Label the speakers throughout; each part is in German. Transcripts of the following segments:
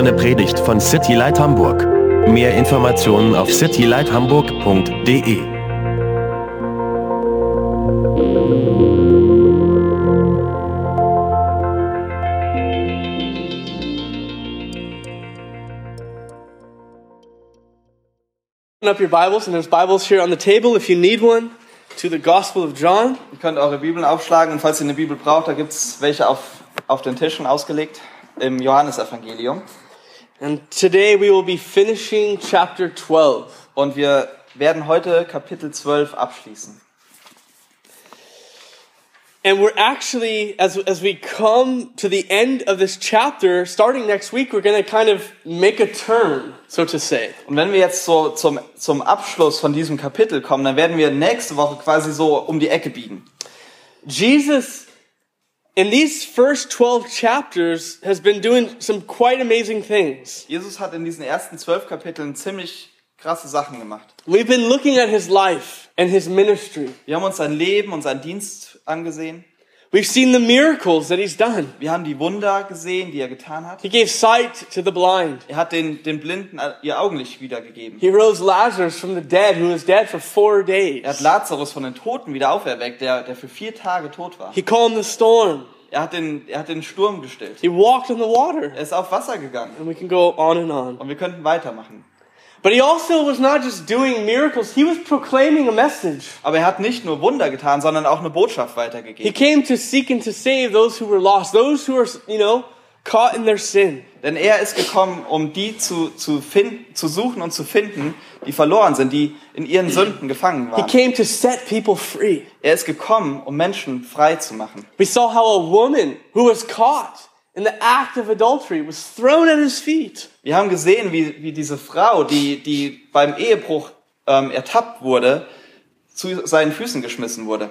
Speaker 1: eine Predigt von City Light Hamburg. Mehr Informationen auf citylighthamburg.de.
Speaker 2: Open up your Bibles, and there's Bibles here on the table if you need one, to the Gospel of John.
Speaker 3: Ihr könnt eure Bibeln aufschlagen und falls ihr eine Bibel braucht, da gibt es welche auf, auf den Tischen ausgelegt im Johannesevangelium.
Speaker 2: And today we will be finishing chapter 12.
Speaker 3: Und wir werden heute Kapitel 12 abschließen.
Speaker 2: And we're actually, as, as we come to the end of this chapter, starting next week, we're going to kind of make a turn, so to say.
Speaker 3: Und wenn wir jetzt so zum, zum Abschluss von diesem Kapitel kommen, dann werden wir nächste Woche quasi so um die Ecke biegen.
Speaker 2: Jesus, in these first 12 chapters, has been doing some quite amazing things.
Speaker 3: Jesus hat in diesen ersten zwölf Kapiteln ziemlich krasse Sachen gemacht.
Speaker 2: We've been looking at his life and his ministry.
Speaker 3: Wir haben uns sein Leben und seinen Dienst angesehen.
Speaker 2: We've seen the miracles that he's done.
Speaker 3: Wir haben die Wunder gesehen, die er getan hat.
Speaker 2: He gave sight to the blind.
Speaker 3: Er hat den, den Blinden ihr Augenlicht wiedergegeben.
Speaker 2: He rose Lazarus from the dead, who was dead for four days.
Speaker 3: Er hat Lazarus von den Toten wieder auferweckt, der, der für vier Tage tot war.
Speaker 2: He calmed the storm.
Speaker 3: Er hat den, er hat den Sturm gestillt.
Speaker 2: He walked on the water.
Speaker 3: Er ist auf Wasser gegangen.
Speaker 2: And we can go on and on.
Speaker 3: Und wir könnten weitermachen.
Speaker 2: But he also was not just doing miracles, he was proclaiming a message.
Speaker 3: Aber er hat nicht nur Wunder getan, sondern auch eine Botschaft weitergegeben.
Speaker 2: He came to seek and to save those who were lost, those who are, you know, caught in their sin.
Speaker 3: Denn er ist gekommen, um die zu, zu, finden, zu suchen und zu finden, die verloren sind, die in ihren Sünden gefangen waren.
Speaker 2: He came to set people free.
Speaker 3: Er ist gekommen, um Menschen frei zu machen.
Speaker 2: We saw how a woman who was caught in the act of adultery was thrown at his feet.
Speaker 3: Wir haben gesehen, wie, wie diese Frau, die, die beim Ehebruch ähm, ertappt wurde, zu seinen Füßen geschmissen wurde.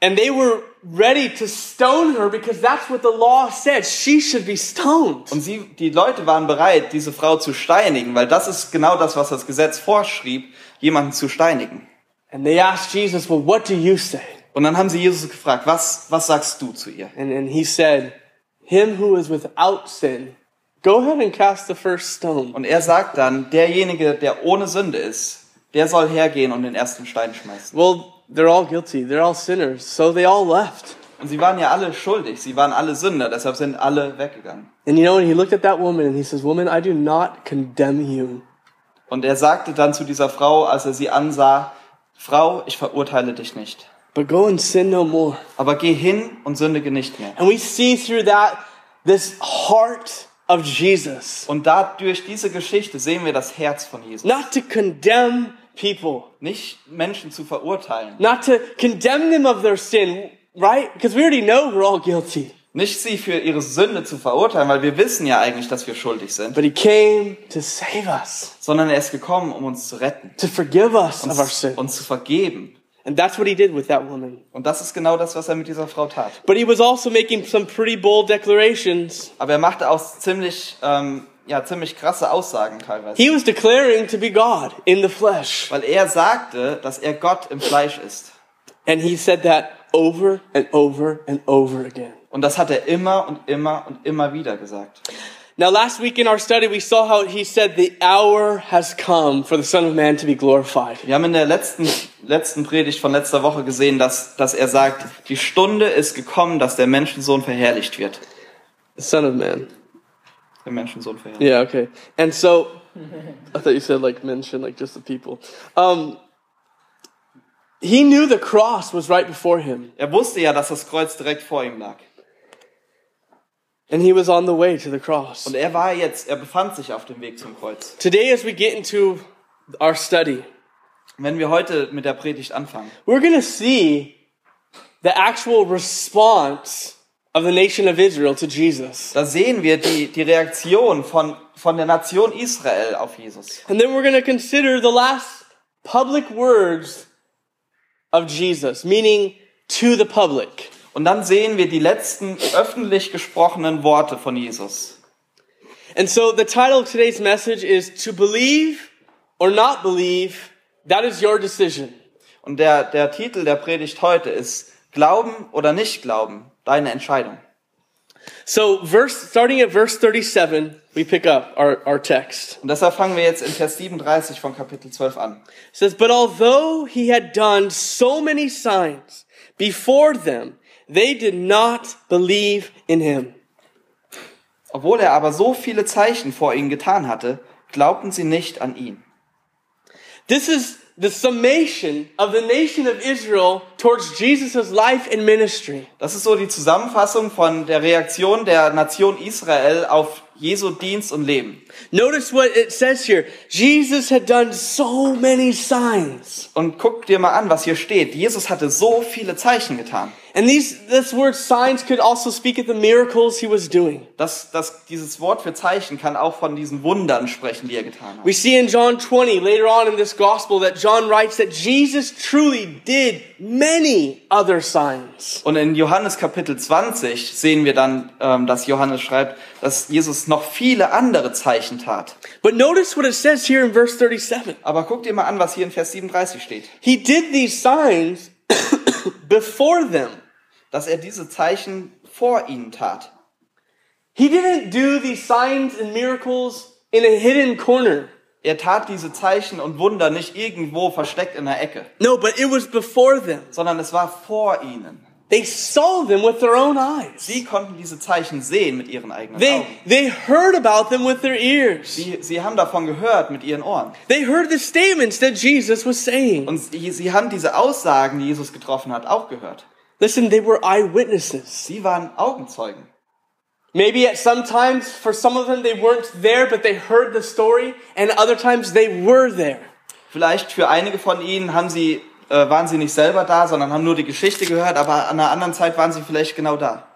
Speaker 2: And they were ready to stone her because that's what the law said. She should be stoned.
Speaker 3: Und sie, die Leute waren bereit, diese Frau zu steinigen, weil das ist genau das, was das Gesetz vorschrieb, jemanden zu steinigen.
Speaker 2: And they asked Jesus, Well, what do you say?
Speaker 3: Und dann haben sie Jesus gefragt, was, was sagst du zu ihr?
Speaker 2: And, and he said, Him who is without sin, go ahead and cast the first stone.
Speaker 3: Und er sagt dann, derjenige, der ohne Sünde ist, der soll hergehen und den ersten Stein schmeißen.
Speaker 2: Well, they're all guilty. They're all sinners. So they all left.
Speaker 3: Und sie waren ja alle schuldig, sie waren alle Sünder, deshalb sind alle weggegangen.
Speaker 2: And you know, and he looked at that woman and he says, Woman, I do not condemn you.
Speaker 3: Und er sagte dann zu dieser Frau, als er sie ansah, Frau, ich verurteile dich nicht.
Speaker 2: But go and sin no more.
Speaker 3: Aber geh hin und sündige nicht mehr.
Speaker 2: And we see through that this heart of Jesus.
Speaker 3: Und da durch diese Geschichte sehen wir das Herz von Jesus.
Speaker 2: Not to condemn people.
Speaker 3: Nicht Menschen zu verurteilen.
Speaker 2: not to condemn them of their sin, right? Because we already know we're all guilty.
Speaker 3: Nicht sie für ihre Sünde zu verurteilen, weil wir wissen ja eigentlich, dass wir schuldig sind.
Speaker 2: But he came to save us,
Speaker 3: Sondern er ist gekommen, um uns zu retten.
Speaker 2: to forgive us of our
Speaker 3: Uns,
Speaker 2: sin.
Speaker 3: uns zu vergeben.
Speaker 2: And that's what he did with that woman.
Speaker 3: Und das ist genau das, was er mit dieser Frau tat.
Speaker 2: But he was also making some pretty bold declarations.
Speaker 3: Aber er machte auch ziemlich, ähm, ja, ziemlich krasse Aussagen teilweise.
Speaker 2: He was declaring to be God in the flesh.
Speaker 3: Weil er sagte, dass er Gott im Fleisch ist.
Speaker 2: And he said that over and over and over again.
Speaker 3: Und das hat er immer und immer und immer wieder gesagt.
Speaker 2: Now, last week in our study, we saw how he said the hour has come for the Son of Man to be glorified.
Speaker 3: Wir haben in der letzten, letzten Predigt von letzter Woche gesehen, dass, dass er sagt, die Stunde ist gekommen, dass der Menschensohn verherrlicht wird.
Speaker 2: The Son of Man.
Speaker 3: Der Menschensohn verherrlicht.
Speaker 2: Yeah, okay. And so, I thought you said like mention like just the people. Um, he knew the cross was right before him,
Speaker 3: Er wusste ja, dass das Kreuz direkt vor ihm lag.
Speaker 2: And he was on the way to the cross.
Speaker 3: Und er war jetzt, er befand sich auf dem Weg zum Kreuz.
Speaker 2: Today, as we get into our study,
Speaker 3: Wenn wir heute mit der Predigt anfangen,
Speaker 2: we're going to see the actual response of the nation of Israel to Jesus.
Speaker 3: da sehen wir die, die Reaktion von, von der Nation Israel auf Jesus.
Speaker 2: And then we're going to consider the last public words of Jesus, meaning to the public.
Speaker 3: Und dann sehen wir die letzten öffentlich gesprochenen Worte von Jesus.
Speaker 2: And so the title of today's message is To Believe or Not Believe, that is your decision.
Speaker 3: Und der, der Titel der Predigt heute ist Glauben oder nicht glauben, deine Entscheidung.
Speaker 2: So, verse starting at verse 37, we pick up our, our text.
Speaker 3: Und deshalb fangen wir jetzt in Vers 37 von Kapitel 12 an.
Speaker 2: It says, But although he had done so many signs before them, they did not believe in him.
Speaker 3: Obwohl er aber so viele Zeichen vor ihnen getan hatte, glaubten sie nicht an ihn.
Speaker 2: This is the summation of the nation of Israel towards Jesus' life and ministry.
Speaker 3: Das ist so die Zusammenfassung von der Reaktion der Nation Israel auf Jesu Dienst und Leben.
Speaker 2: Notice what it says here. Jesus had done so many signs.
Speaker 3: Und guck dir mal an, was hier steht. Jesus hatte so viele Zeichen getan.
Speaker 2: And these this word signs could also speak of the miracles he was doing.
Speaker 3: Das, das, dieses Wort für Zeichen kann auch von diesen Wundern sprechen, die er getan hat.
Speaker 2: We see in John 20 later on in this gospel that John writes that Jesus truly did many other signs.
Speaker 3: Und in Johannes Kapitel 20 sehen wir dann, ähm, dass Johannes schreibt, dass Jesus noch viele andere Zeichen tat.
Speaker 2: But notice what it says here in verse 37.
Speaker 3: Aber guck dir mal an, was hier in Vers 37 steht.
Speaker 2: He did these signs before them.
Speaker 3: Dass er diese Zeichen vor ihnen tat.
Speaker 2: He didn't do these signs and miracles in a hidden corner.
Speaker 3: Er tat diese Zeichen und Wunder nicht irgendwo versteckt in der Ecke,
Speaker 2: No, but it was before them.
Speaker 3: sondern es war vor ihnen.
Speaker 2: They saw them with their own eyes.
Speaker 3: Sie konnten diese Zeichen sehen mit ihren eigenen
Speaker 2: They,
Speaker 3: Augen.
Speaker 2: they heard about them with their ears.
Speaker 3: Sie, sie haben davon gehört mit ihren Ohren.
Speaker 2: They heard the statements that Jesus was saying.
Speaker 3: Und sie, sie haben diese Aussagen, die Jesus getroffen hat, auch gehört.
Speaker 2: Listen, they were eyewitnesses.
Speaker 3: Sie waren Augenzeugen.
Speaker 2: Maybe at some times, for some of them, they weren't there, but they heard the story, and other times they were there.
Speaker 3: Vielleicht für einige von ihnen haben sie, äh, waren sie nicht selber da, sondern haben nur die Geschichte gehört, aber an einer anderen Zeit waren sie vielleicht genau da.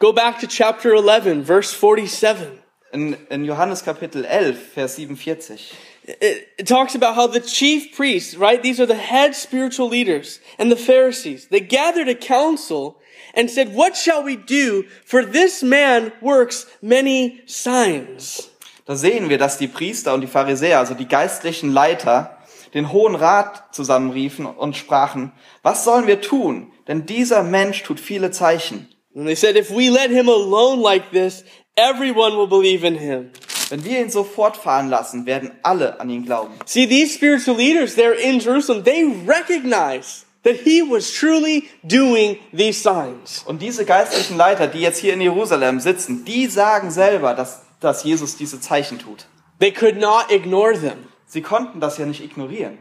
Speaker 2: Go back to chapter 11, verse 47.
Speaker 3: In, in Johannes Kapitel 11, Vers 47.
Speaker 2: It, talks about how the chief priests, right? These are the head spiritual leaders and the Pharisees. They gathered a council and said, What shall we do? For this man works many signs.
Speaker 3: Da sehen wir, dass die Priester und die Pharisäer, also die geistlichen Leiter, den Hohen Rat zusammenriefen und sprachen, was sollen wir tun? Denn dieser Mensch tut viele Zeichen.
Speaker 2: And they said, If we let him alone like this, everyone will believe in him.
Speaker 3: Wenn wir ihn so fortfahren lassen, werden alle an ihn glauben.
Speaker 2: See, these spiritual leaders there in Jerusalem, they recognize that he was truly doing these signs.
Speaker 3: Und diese geistlichen Leiter, die jetzt hier in Jerusalem sitzen, die sagen selber, dass, dass Jesus diese Zeichen tut.
Speaker 2: They could not ignore them.
Speaker 3: Sie konnten das ja nicht ignorieren.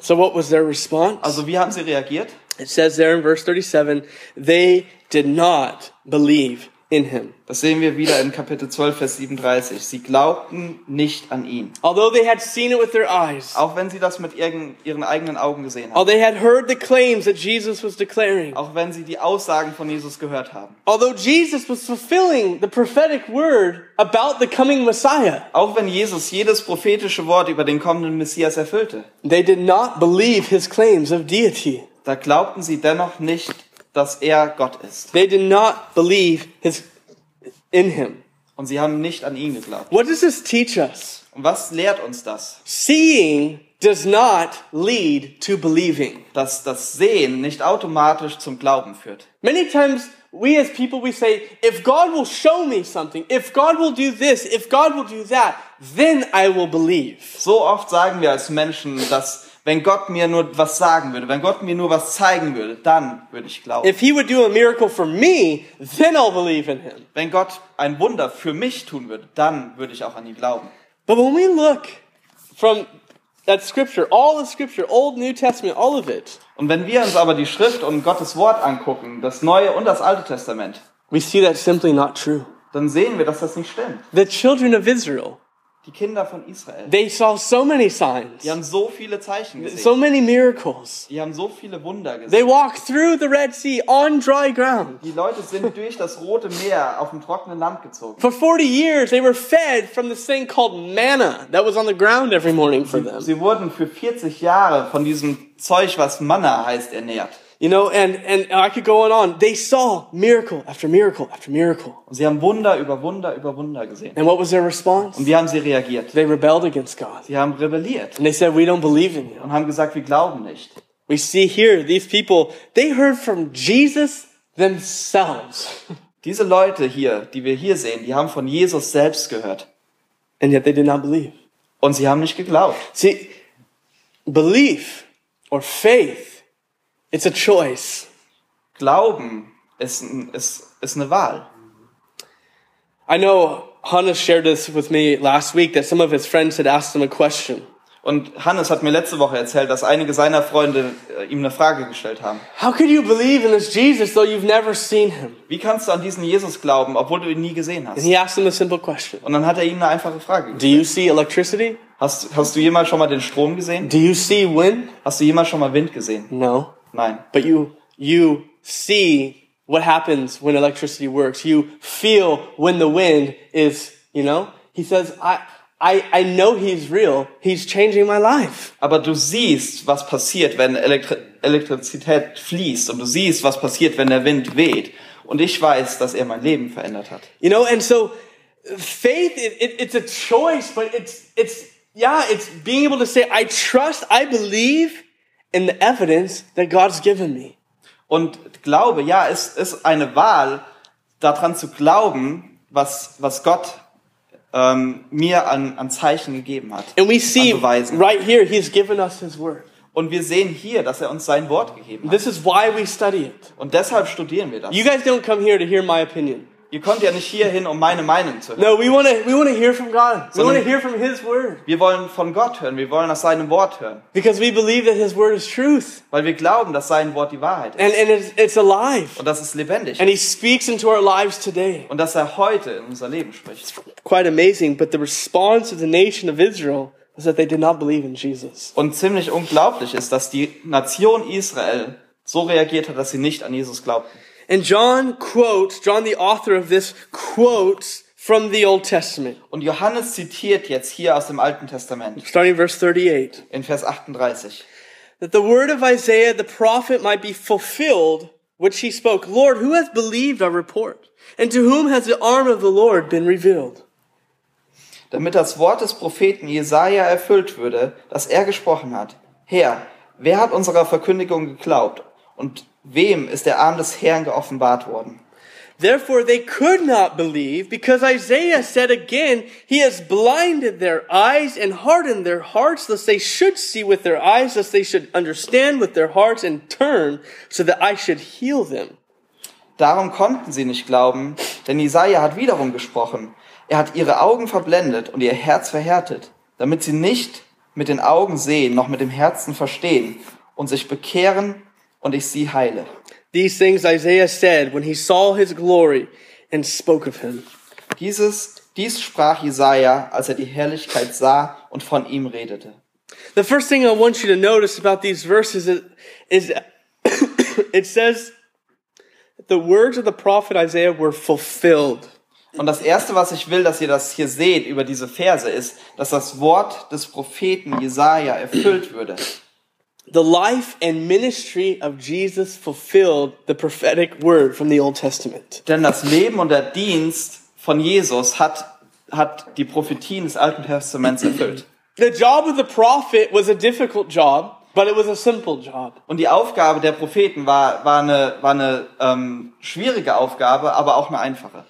Speaker 2: So what was their response?
Speaker 3: Also wie haben sie reagiert?
Speaker 2: It says there in verse 37, they did not believe in him.
Speaker 3: Das sehen wir wieder in Kapitel 12, Vers 37. Sie glaubten nicht an ihn.
Speaker 2: Although they had seen it with their eyes,
Speaker 3: Auch wenn sie das mit ihren, ihren eigenen Augen gesehen haben.
Speaker 2: although they had heard the claims that Jesus was declaring,
Speaker 3: Auch wenn sie die Aussagen von Jesus gehört haben.
Speaker 2: although Jesus was fulfilling the prophetic word about the coming Messiah,
Speaker 3: Auch wenn Jesus jedes prophetische Wort über den kommenden Messias erfüllte.
Speaker 2: they did not believe his claims of deity.
Speaker 3: Da glaubten sie dennoch nicht, dass er Gott ist.
Speaker 2: They did not believe his in him.
Speaker 3: Und sie haben nicht an ihn geglaubt.
Speaker 2: What does this teach us?
Speaker 3: Und was lehrt uns das?
Speaker 2: Seeing does not lead to believing.
Speaker 3: Dass das Sehen nicht automatisch zum Glauben führt.
Speaker 2: Many times we as people we say, if God will show me something, if God will do this, if God will do that, then I will believe.
Speaker 3: So oft sagen wir als Menschen, dass wenn Gott mir nur was sagen würde, wenn Gott mir nur was zeigen würde, dann würde ich glauben.
Speaker 2: If he would do a miracle for me, then I'll believe in him.
Speaker 3: Wenn Gott ein Wunder für mich tun würde, dann würde ich auch an ihn glauben.
Speaker 2: But when we look from at scripture, all the scripture, Old, New Testament, all of it,
Speaker 3: Und wenn wir uns aber die Schrift und Gottes Wort angucken, das Neue und das Alte Testament,
Speaker 2: we see that's simply not true.
Speaker 3: dann sehen wir, dass das nicht stimmt.
Speaker 2: The children of Israel,
Speaker 3: Die Kinder von Israel,
Speaker 2: they saw so many signs,
Speaker 3: die haben so viele Zeichen gesehen.
Speaker 2: so many miracles.
Speaker 3: Die haben so viele Wunder
Speaker 2: They
Speaker 3: gesehen.
Speaker 2: walked through the Red Sea on dry ground.
Speaker 3: Die Leute sind durch das Rote Meer auf dem trockenen Land gezogen.
Speaker 2: For 40 years, they were fed from this thing called manna that was on the ground every morning for them.
Speaker 3: Sie wurden für 40 Jahre von diesem Zeug, was Manna heißt, ernährt.
Speaker 2: You know, and, and I could go on and on. They saw miracle after miracle after miracle.
Speaker 3: Und sie haben Wunder über Wunder über Wunder gesehen.
Speaker 2: And what was their response?
Speaker 3: Und wie haben sie reagiert?
Speaker 2: They rebelled against God.
Speaker 3: Sie haben rebelliert
Speaker 2: And they said, We don't believe in you.
Speaker 3: und haben gesagt, wir glauben nicht.
Speaker 2: We see here, these people, they heard from Jesus themselves.
Speaker 3: Diese Leute hier, die wir hier sehen, die haben von Jesus selbst gehört.
Speaker 2: and yet they did not believe.
Speaker 3: Und sie haben nicht geglaubt.
Speaker 2: See, belief or faith, it's a choice.
Speaker 3: Glauben ist, ist, ist eine Wahl.
Speaker 2: I know Hannes shared this with me last week that some of his friends had asked him a question.
Speaker 3: Und Hannes hat mir letzte Woche erzählt, dass einige seiner Freunde äh, ihm eine Frage gestellt haben.
Speaker 2: How could you believe in this Jesus though you've never seen him?
Speaker 3: Wie kannst du an diesen Jesus glauben, obwohl du ihn nie gesehen
Speaker 2: And
Speaker 3: hast?
Speaker 2: he asked him a simple question.
Speaker 3: Und dann hat er ihm eine einfache Frage
Speaker 2: Do
Speaker 3: gestellt.
Speaker 2: you see electricity?
Speaker 3: Hast, hast du jemals schon mal den Strom gesehen?
Speaker 2: Do you see wind?
Speaker 3: Hast du jemals schon mal Wind gesehen?
Speaker 2: No.
Speaker 3: Nein.
Speaker 2: But you you see what happens when electricity works. You feel when the wind is, you know? He says, I I, I know he's real. He's changing my life.
Speaker 3: Aber du siehst, was passiert, wenn Elektri Elektrizität fließt. Und du siehst, was passiert, wenn der Wind weht. Und ich weiß, dass er mein Leben verändert hat.
Speaker 2: You know, and so faith it, it, it's a choice, but it's it's yeah, it's being able to say, I trust, I believe in the evidence that God's given me.
Speaker 3: Und Glaube, ja, es ist eine Wahl, daran zu glauben, was, was Gott ähm, mir an, an Zeichen gegeben hat.
Speaker 2: And we see right here, he's given us his word.
Speaker 3: Und wir sehen hier, dass er uns sein Wort gegeben hat.
Speaker 2: This is why we study it.
Speaker 3: Und deshalb studieren wir das.
Speaker 2: You guys don't come here to hear my opinion.
Speaker 3: Ihr kommt ja nicht hierhin, um meine Meinung zu hören.
Speaker 2: No, we want to we want to hear from God. We want to hear from his word
Speaker 3: Wir wollen von Gott hören, wir wollen aus seinem Wort hören.
Speaker 2: because we believe that his word is truth
Speaker 3: Weil wir glauben, dass sein Wort die Wahrheit ist.
Speaker 2: and and it's, it's alive.
Speaker 3: Und dass es lebendig
Speaker 2: And
Speaker 3: ist.
Speaker 2: he speaks into our lives today.
Speaker 3: Und dass er heute in unser Leben spricht.
Speaker 2: Quite amazing, but the response of the nation of Israel was that they did not believe in Jesus.
Speaker 3: Und ziemlich unglaublich ist, dass die Nation Israel so reagiert hat, dass sie nicht an Jesus glaubten.
Speaker 2: And John quotes, John, the author of this, quotes from the Old Testament,
Speaker 3: Und Johannes zitiert jetzt hier aus dem Alten Testament
Speaker 2: starting verse 38,
Speaker 3: in Vers 38.
Speaker 2: that the word of Isaiah the prophet might be fulfilled, which he spoke, Lord, who has believed our report? And to whom has the arm of the Lord been revealed?
Speaker 3: Damit das Wort des Propheten Jesaja erfüllt würde, das er gesprochen hat. Herr, wer hat unserer Verkündigung geglaubt? Und wem ist der Arm des Herrn geoffenbart worden?
Speaker 2: Therefore they could not believe because Isaiah said again, He has blinded their eyes and hardened their hearts, lest they should see with their eyes, lest they should understand with their hearts and turn, so that I should heal them.
Speaker 3: Darum konnten sie nicht glauben, denn Jesaja hat wiederum gesprochen. Er hat ihre Augen verblendet und ihr Herz verhärtet, damit sie nicht mit den Augen sehen, noch mit dem Herzen verstehen und sich bekehren und ich sie heile.
Speaker 2: These things Isaiah said when he saw his glory and spoke of him.
Speaker 3: Dieses, dies sprach Jesaja, als er die Herrlichkeit sah und von ihm redete.
Speaker 2: The first thing I want you to notice about these verses is, is it says the words of the prophet Isaiah were fulfilled.
Speaker 3: Und das erste, was ich will, dass ihr das hier seht über diese Verse, ist, dass das Wort des Propheten Jesaja erfüllt würde.
Speaker 2: The life and ministry of Jesus fulfilled the prophetic word from the Old Testament.
Speaker 3: Denn das Leben und der Dienst von Jesus hat, hat die Prophetien des Alten Testaments erfüllt.
Speaker 2: The job of the prophet was a difficult job, but it was a simple job.
Speaker 3: Und die Aufgabe der Propheten war, war eine, war eine ähm, schwierige Aufgabe, aber auch eine einfache.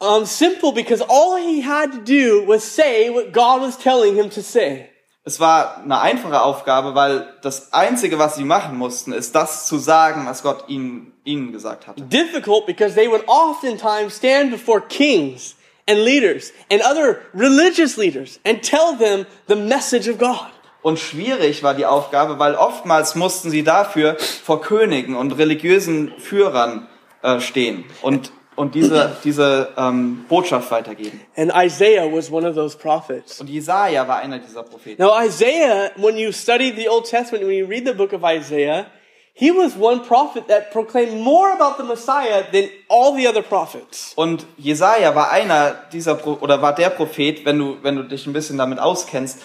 Speaker 2: Um, simple because all he had to do was say what God was telling him to say.
Speaker 3: Es war eine einfache Aufgabe, weil das Einzige, was sie machen mussten, ist das zu sagen, was Gott ihnen, ihnen gesagt hatte.
Speaker 2: Difficult because they would oftentimes stand before kings and leaders and other religious leaders and tell them the message of God.
Speaker 3: Und schwierig war die Aufgabe, weil oftmals mussten sie dafür vor Königen und religiösen Führern äh, stehen und, und diese, diese ähm, Botschaft weitergeben.
Speaker 2: And Isaiah was one of those prophets.
Speaker 3: Und Jesaja war einer dieser Propheten.
Speaker 2: Now, Isaiah, when you study the Old Testament, when you read the book of Isaiah, he was one prophet that proclaimed more about the Messiah than all the other prophets.
Speaker 3: Und Jesaja war einer dieser Pro oder war der Prophet, wenn du wenn du dich ein bisschen damit auskennst,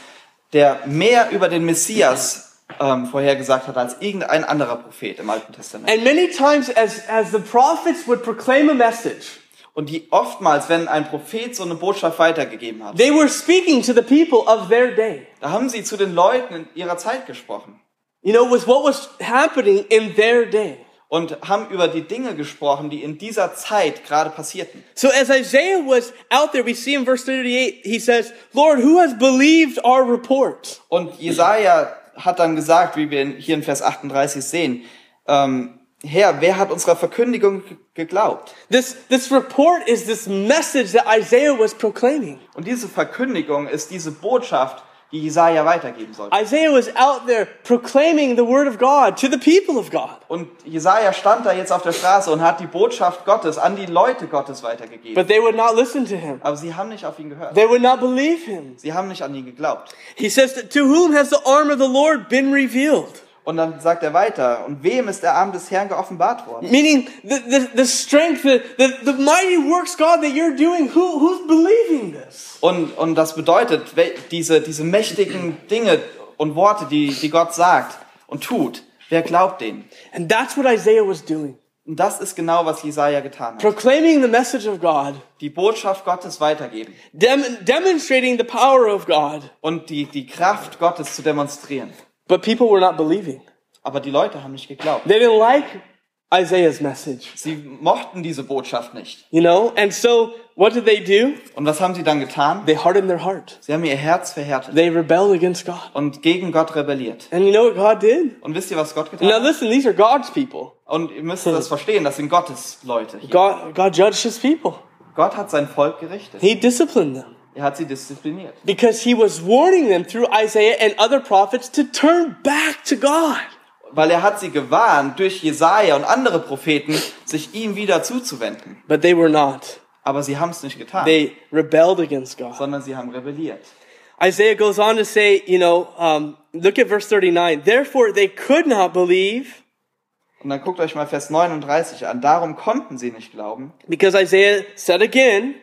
Speaker 3: der mehr über den Messias ähm, vorhergesagt hat als irgendein anderer Prophet im Alten Testament.
Speaker 2: And many times, as, as the prophets would proclaim a message,
Speaker 3: Und die oftmals, wenn ein Prophet so eine Botschaft weitergegeben hat,
Speaker 2: they were speaking to the people of their day.
Speaker 3: da haben sie zu den Leuten in ihrer Zeit gesprochen.
Speaker 2: You know, with what was happening in their day.
Speaker 3: und haben über die Dinge gesprochen, die in dieser Zeit gerade passierten.
Speaker 2: So as Isaiah was out there, we see in verse 38, he says, Lord, who has believed our report?
Speaker 3: Und Jesaja hat dann gesagt, wie wir hier in Vers 38 sehen, ähm, Herr, wer hat unserer Verkündigung ge- geglaubt?
Speaker 2: This, this report is this message that Isaiah was proclaiming.
Speaker 3: Und diese Verkündigung ist diese Botschaft, die Jesaja weitergeben soll.
Speaker 2: Isaiah was out there proclaiming the word of God to the people of God.
Speaker 3: Und Jesaja stand da jetzt auf der Straße und hat die Botschaft Gottes an die Leute Gottes weitergegeben.
Speaker 2: But they would not listen to him.
Speaker 3: Aber sie haben nicht auf ihn gehört.
Speaker 2: They would not believe him.
Speaker 3: Sie haben nicht an ihn geglaubt.
Speaker 2: He says, To whom has the arm of the Lord been revealed?
Speaker 3: Und dann sagt er weiter, und wem ist der Arm des Herrn geoffenbart worden?
Speaker 2: Meaning the, the, the strength, the, the, the mighty works, God, that you're doing. Who, who's believing this?
Speaker 3: Und, und das bedeutet, diese, diese mächtigen Dinge und Worte, die, die Gott sagt und tut, wer glaubt denen?
Speaker 2: And that's what Isaiah was doing.
Speaker 3: Und das ist genau, was Jesaja getan hat.
Speaker 2: Proclaiming the message of God,
Speaker 3: Die Botschaft Gottes weitergeben
Speaker 2: dem, demonstrating the power of God.
Speaker 3: und die, die Kraft Gottes zu demonstrieren.
Speaker 2: But people were not believing.
Speaker 3: Aber die Leute haben nicht geglaubt.
Speaker 2: They didn't like Isaiah's message,
Speaker 3: Sie mochten diese Botschaft nicht.
Speaker 2: you know? And so what did they do?
Speaker 3: Und was haben sie dann getan?
Speaker 2: They hardened their heart.
Speaker 3: Sie haben ihr Herz verhärtet
Speaker 2: They rebelled against God.
Speaker 3: und gegen Gott rebelliert.
Speaker 2: And you know what God did?
Speaker 3: Und wisst ihr, was Gott getan
Speaker 2: Now listen, these are God's people.
Speaker 3: Und ihr müsst das verstehen, das sind Gottes Leute. hier.
Speaker 2: God, God judged his people.
Speaker 3: Gott hat sein Volk gerichtet.
Speaker 2: He disciplined them
Speaker 3: Er hat sie diszipliniert.
Speaker 2: because he was warning them through Isaiah and other prophets to turn back to God.
Speaker 3: Weil er hat sie gewarnt, durch Jesaja und andere Propheten, sich ihm wieder zuzuwenden.
Speaker 2: But they were not.
Speaker 3: Aber sie haben es nicht getan,
Speaker 2: They rebelled against God.
Speaker 3: sondern sie haben rebelliert.
Speaker 2: Isaiah goes on to say, you know, um, look at verse 39. Therefore they could not believe
Speaker 3: Und dann guckt euch mal Vers 39 an. Darum konnten sie nicht glauben,
Speaker 2: because Isaiah said again,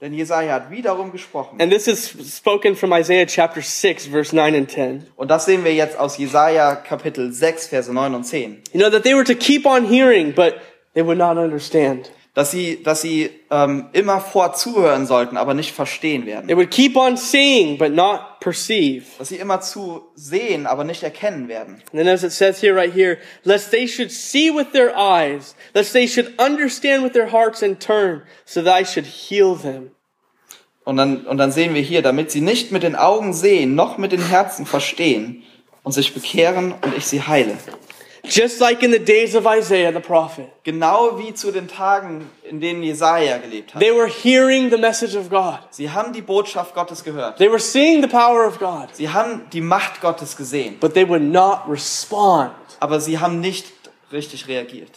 Speaker 3: denn Jesaja hat wiederum gesprochen.
Speaker 2: and this is spoken from Isaiah chapter 6, verse 9 and 10.
Speaker 3: Und das sehen wir jetzt aus Jesaja Kapitel 6, Verse 9 und 10.
Speaker 2: You know, that they were to keep on hearing, but they would not understand.
Speaker 3: Dass sie, dass sie ähm, immer vor zuhören sollten, aber nicht verstehen
Speaker 2: They
Speaker 3: werden.
Speaker 2: would keep on seeing, but not perceive.
Speaker 3: Dass sie immer zu sehen, aber nicht erkennen werden.
Speaker 2: And then as it says here, right here, lest they should see with their eyes, lest they should understand with their hearts and turn, so that I should heal them.
Speaker 3: Und dann, und dann sehen wir hier, damit sie nicht mit den Augen sehen, noch mit den Herzen verstehen und sich bekehren und ich sie heile.
Speaker 2: Just like in the days of Isaiah the prophet.
Speaker 3: Genau wie zu den Tagen, in denen Jesaja gelebt hat.
Speaker 2: They were hearing the message of God.
Speaker 3: Sie haben die Botschaft Gottes gehört.
Speaker 2: They were seeing the power of God,
Speaker 3: Sie haben die Macht Gottes gesehen.
Speaker 2: but they would not respond.
Speaker 3: Aber sie haben nicht richtig reagiert.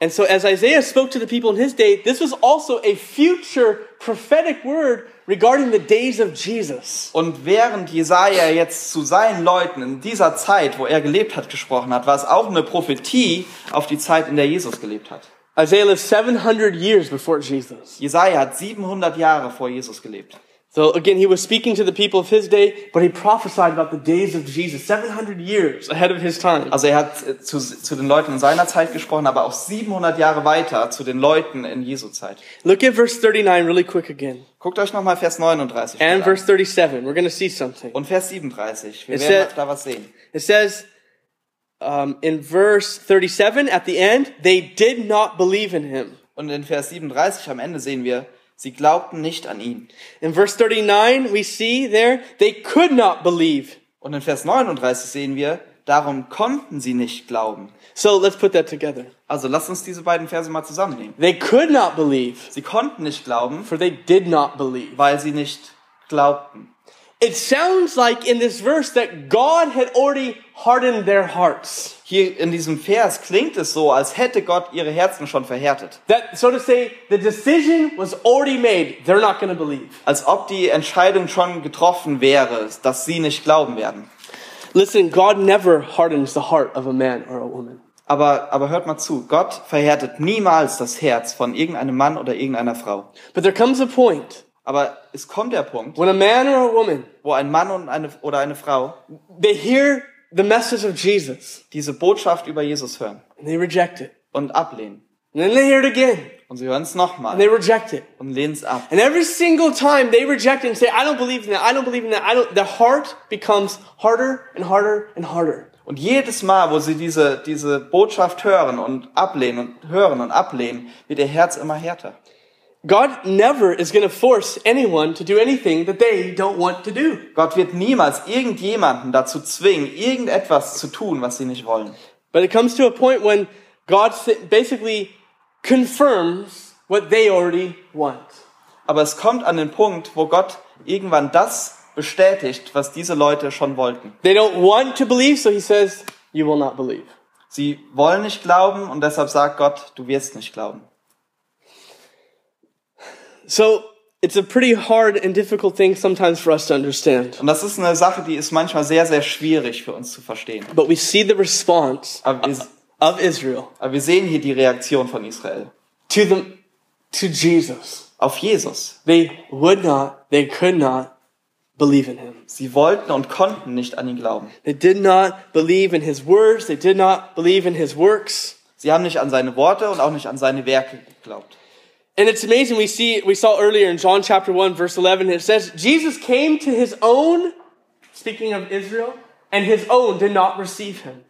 Speaker 2: And so as Isaiah spoke to the people in his day, this was also a future prophetic word regarding the days of Jesus.
Speaker 3: Und während Jesaja jetzt zu seinen Leuten in dieser Zeit, wo er gelebt hat, gesprochen hat, war es auch eine Prophetie auf die Zeit, in der Jesus gelebt hat.
Speaker 2: Isaiah lived 700 years before Jesus.
Speaker 3: Jesaja hat 700 Jahre vor Jesus gelebt.
Speaker 2: So again, he was speaking to the people of his day, but he prophesied about the days of Jesus 700 years ahead of his time.
Speaker 3: Also er hat äh, zu, zu den Leuten in seiner Zeit gesprochen, aber auch 700 Jahre weiter zu den Leuten in Jesu Zeit.
Speaker 2: Look at verse 39 really quick again.
Speaker 3: Guckt euch nochmal Vers 39
Speaker 2: And
Speaker 3: an.
Speaker 2: verse 37. We're going to see something.
Speaker 3: und Vers 37. Wir
Speaker 2: It
Speaker 3: werden
Speaker 2: said-
Speaker 3: da was sehen.
Speaker 2: It says um, in verse 37 at the end, they did not believe in him.
Speaker 3: Und in Vers 37 am Ende sehen wir, sie glaubten nicht an ihn.
Speaker 2: In verse 39, we see there, they could not believe.
Speaker 3: Und in Vers 39 sehen wir, darum konnten sie nicht glauben.
Speaker 2: So let's put that together.
Speaker 3: Also lasst uns diese beiden Verse mal zusammennehmen.
Speaker 2: They could not believe,
Speaker 3: Sie konnten nicht glauben,
Speaker 2: for they did not believe.
Speaker 3: weil sie nicht glaubten.
Speaker 2: It sounds like in this verse that God had already hardened their hearts.
Speaker 3: Hier in diesem Vers klingt es so, als hätte Gott ihre Herzen schon verhärtet.
Speaker 2: That, so to say, the decision was already made. They're not going to believe.
Speaker 3: Als ob die Entscheidung schon getroffen wäre, dass sie nicht glauben werden.
Speaker 2: Listen, God never hardens the heart of a man or a woman.
Speaker 3: Aber, aber hört mal zu, Gott verhärtet niemals das Herz von irgendeinem Mann oder irgendeiner Frau.
Speaker 2: But there comes a point
Speaker 3: Aber es kommt der Punkt,
Speaker 2: when a man or a woman,
Speaker 3: wo ein Mann und eine, oder eine Frau
Speaker 2: they hear the message of Jesus
Speaker 3: diese Botschaft über Jesus hören
Speaker 2: and they reject it.
Speaker 3: und ablehnen.
Speaker 2: And then they hear it again.
Speaker 3: Und sie hören es
Speaker 2: And they
Speaker 3: nochmal
Speaker 2: reject it.
Speaker 3: und lehnen es ab.
Speaker 2: And every single time they reject it and say, I don't believe in that, I don't believe in that, I don't, their heart becomes harder and harder and harder.
Speaker 3: Und jedes Mal, wo sie diese, diese Botschaft hören und ablehnen und hören und ablehnen, wird ihr Herz immer härter.
Speaker 2: God never is going to force anyone to do anything that they don't want to do.
Speaker 3: Gott wird niemals irgendjemanden dazu zwingen, irgendetwas zu tun, was sie nicht wollen.
Speaker 2: But it comes to a point when God si- basically confirms what they already want.
Speaker 3: Aber es kommt an den Punkt, wo Gott irgendwann das bestätigt, was diese Leute schon wollten.
Speaker 2: They don't want to believe, so he says, You will not believe.
Speaker 3: Sie wollen nicht glauben und deshalb sagt Gott, du wirst nicht glauben.
Speaker 2: So it's a pretty hard and difficult thing sometimes for us to understand.
Speaker 3: Und das ist eine Sache, die ist manchmal sehr, sehr schwierig für uns zu verstehen.
Speaker 2: But we see the response
Speaker 3: Aber wir,
Speaker 2: of Israel
Speaker 3: aber wir sehen hier die Reaktion von Israel
Speaker 2: to the to Jesus.
Speaker 3: auf Jesus.
Speaker 2: They would not, they could not believe in him.
Speaker 3: Sie wollten und konnten nicht an ihn glauben.
Speaker 2: They did not believe in his words, they did not believe in his works.
Speaker 3: Sie haben nicht an seine Worte und auch nicht an seine Werke geglaubt.
Speaker 2: And it's amazing we see we saw earlier in John chapter 1 verse 11 it says Jesus came to his own speaking of Israel and his own did not receive him.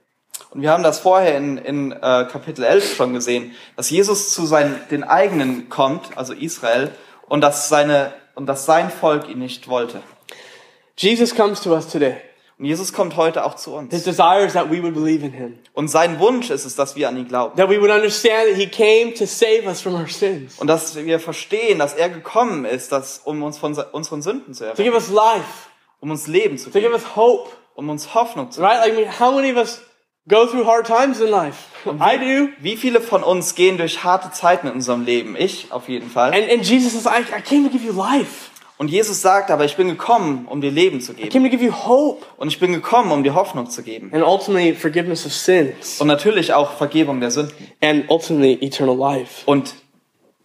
Speaker 3: Und wir haben das vorher in, in äh, Kapitel 11 schon gesehen, dass Jesus zu seinen, den eigenen kommt, also Israel, und dass, seine, und dass sein Volk ihn nicht wollte.
Speaker 2: Jesus comes to us today.
Speaker 3: Und Jesus kommt heute auch zu
Speaker 2: His
Speaker 3: uns.
Speaker 2: desire is that we would believe in him.
Speaker 3: Und sein Wunsch ist es, dass wir an ihn glauben.
Speaker 2: That we would understand that he came to save us from our sins.
Speaker 3: Und dass wir verstehen, dass er gekommen ist, dass, um uns von se- unseren Sünden zu
Speaker 2: To give
Speaker 3: erretten,
Speaker 2: us life.
Speaker 3: um uns Leben zu
Speaker 2: To give
Speaker 3: geben,
Speaker 2: us hope.
Speaker 3: um uns Hoffnung zu geben.
Speaker 2: Right? I mean, how many of us go through hard times in life? I do.
Speaker 3: Wie viele von uns gehen durch harte Zeiten in unserem Leben? Ich auf jeden Fall.
Speaker 2: And, and Jesus says, I, I came to give you life.
Speaker 3: Und Jesus sagt aber, ich bin gekommen, um dir Leben zu
Speaker 2: I
Speaker 3: geben.
Speaker 2: came to give you hope.
Speaker 3: Und ich bin gekommen, um dir Hoffnung zu geben.
Speaker 2: And ultimately, forgiveness of sins.
Speaker 3: Und natürlich auch Vergebung der Sünden.
Speaker 2: And ultimately, eternal life.
Speaker 3: Und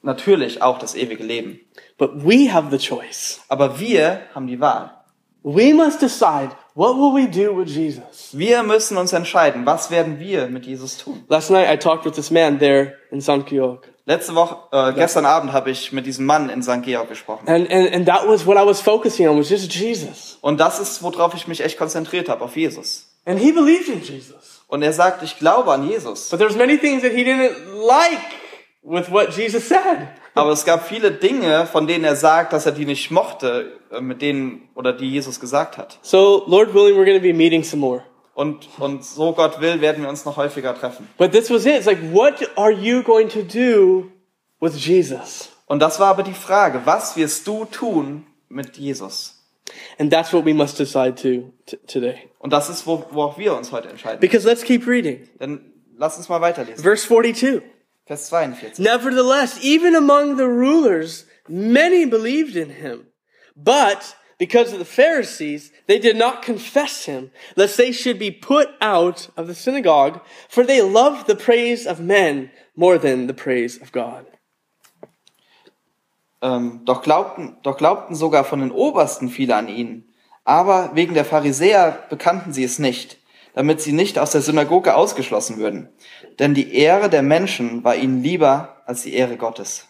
Speaker 3: natürlich auch das ewige Leben.
Speaker 2: But we have the choice.
Speaker 3: Aber wir haben die Wahl.
Speaker 2: We must decide what will we do with Jesus.
Speaker 3: Wir müssen uns entscheiden, was werden wir mit Jesus tun.
Speaker 2: Last night, I talked with this man there in San Quijote.
Speaker 3: Letzte Woche, äh, gestern Abend habe ich mit diesem Mann in St. Georg gesprochen.
Speaker 2: And, and, and that was what I was focusing on, was just Jesus.
Speaker 3: Und das ist, worauf ich mich echt konzentriert habe, auf Jesus.
Speaker 2: And he believed in Jesus.
Speaker 3: Und er sagt, ich glaube an Jesus.
Speaker 2: But there's many things that he didn't like with what Jesus said.
Speaker 3: Aber es gab viele Dinge, von denen er sagt, dass er die nicht mochte, äh, mit denen, oder die Jesus gesagt hat.
Speaker 2: So, Lord willing, we're going to be meeting some more.
Speaker 3: Und, und so Gott will, werden wir uns noch häufiger treffen.
Speaker 2: But this was it. It's like, what are you going to do with Jesus?
Speaker 3: Und das war aber die Frage, was wirst du tun mit Jesus?
Speaker 2: And that's what we must decide to today.
Speaker 3: Und das ist, wo, wo auch wir uns heute entscheiden.
Speaker 2: Because let's keep reading.
Speaker 3: Denn lass uns mal weiterlesen.
Speaker 2: Verse 42.
Speaker 3: Vers 42.
Speaker 2: Nevertheless, even among the rulers, many believed in him. But because of the Pharisees, they did not confess him, lest they should be put out of the synagogue, for they loved the praise of men more than the praise of God.
Speaker 3: Ähm, doch, glaubten, doch glaubten sogar von den Obersten viele an ihn. Aber wegen der Pharisäer bekannten sie es nicht, damit sie nicht aus der Synagoge ausgeschlossen würden. Denn die Ehre der Menschen war ihnen lieber als die Ehre Gottes.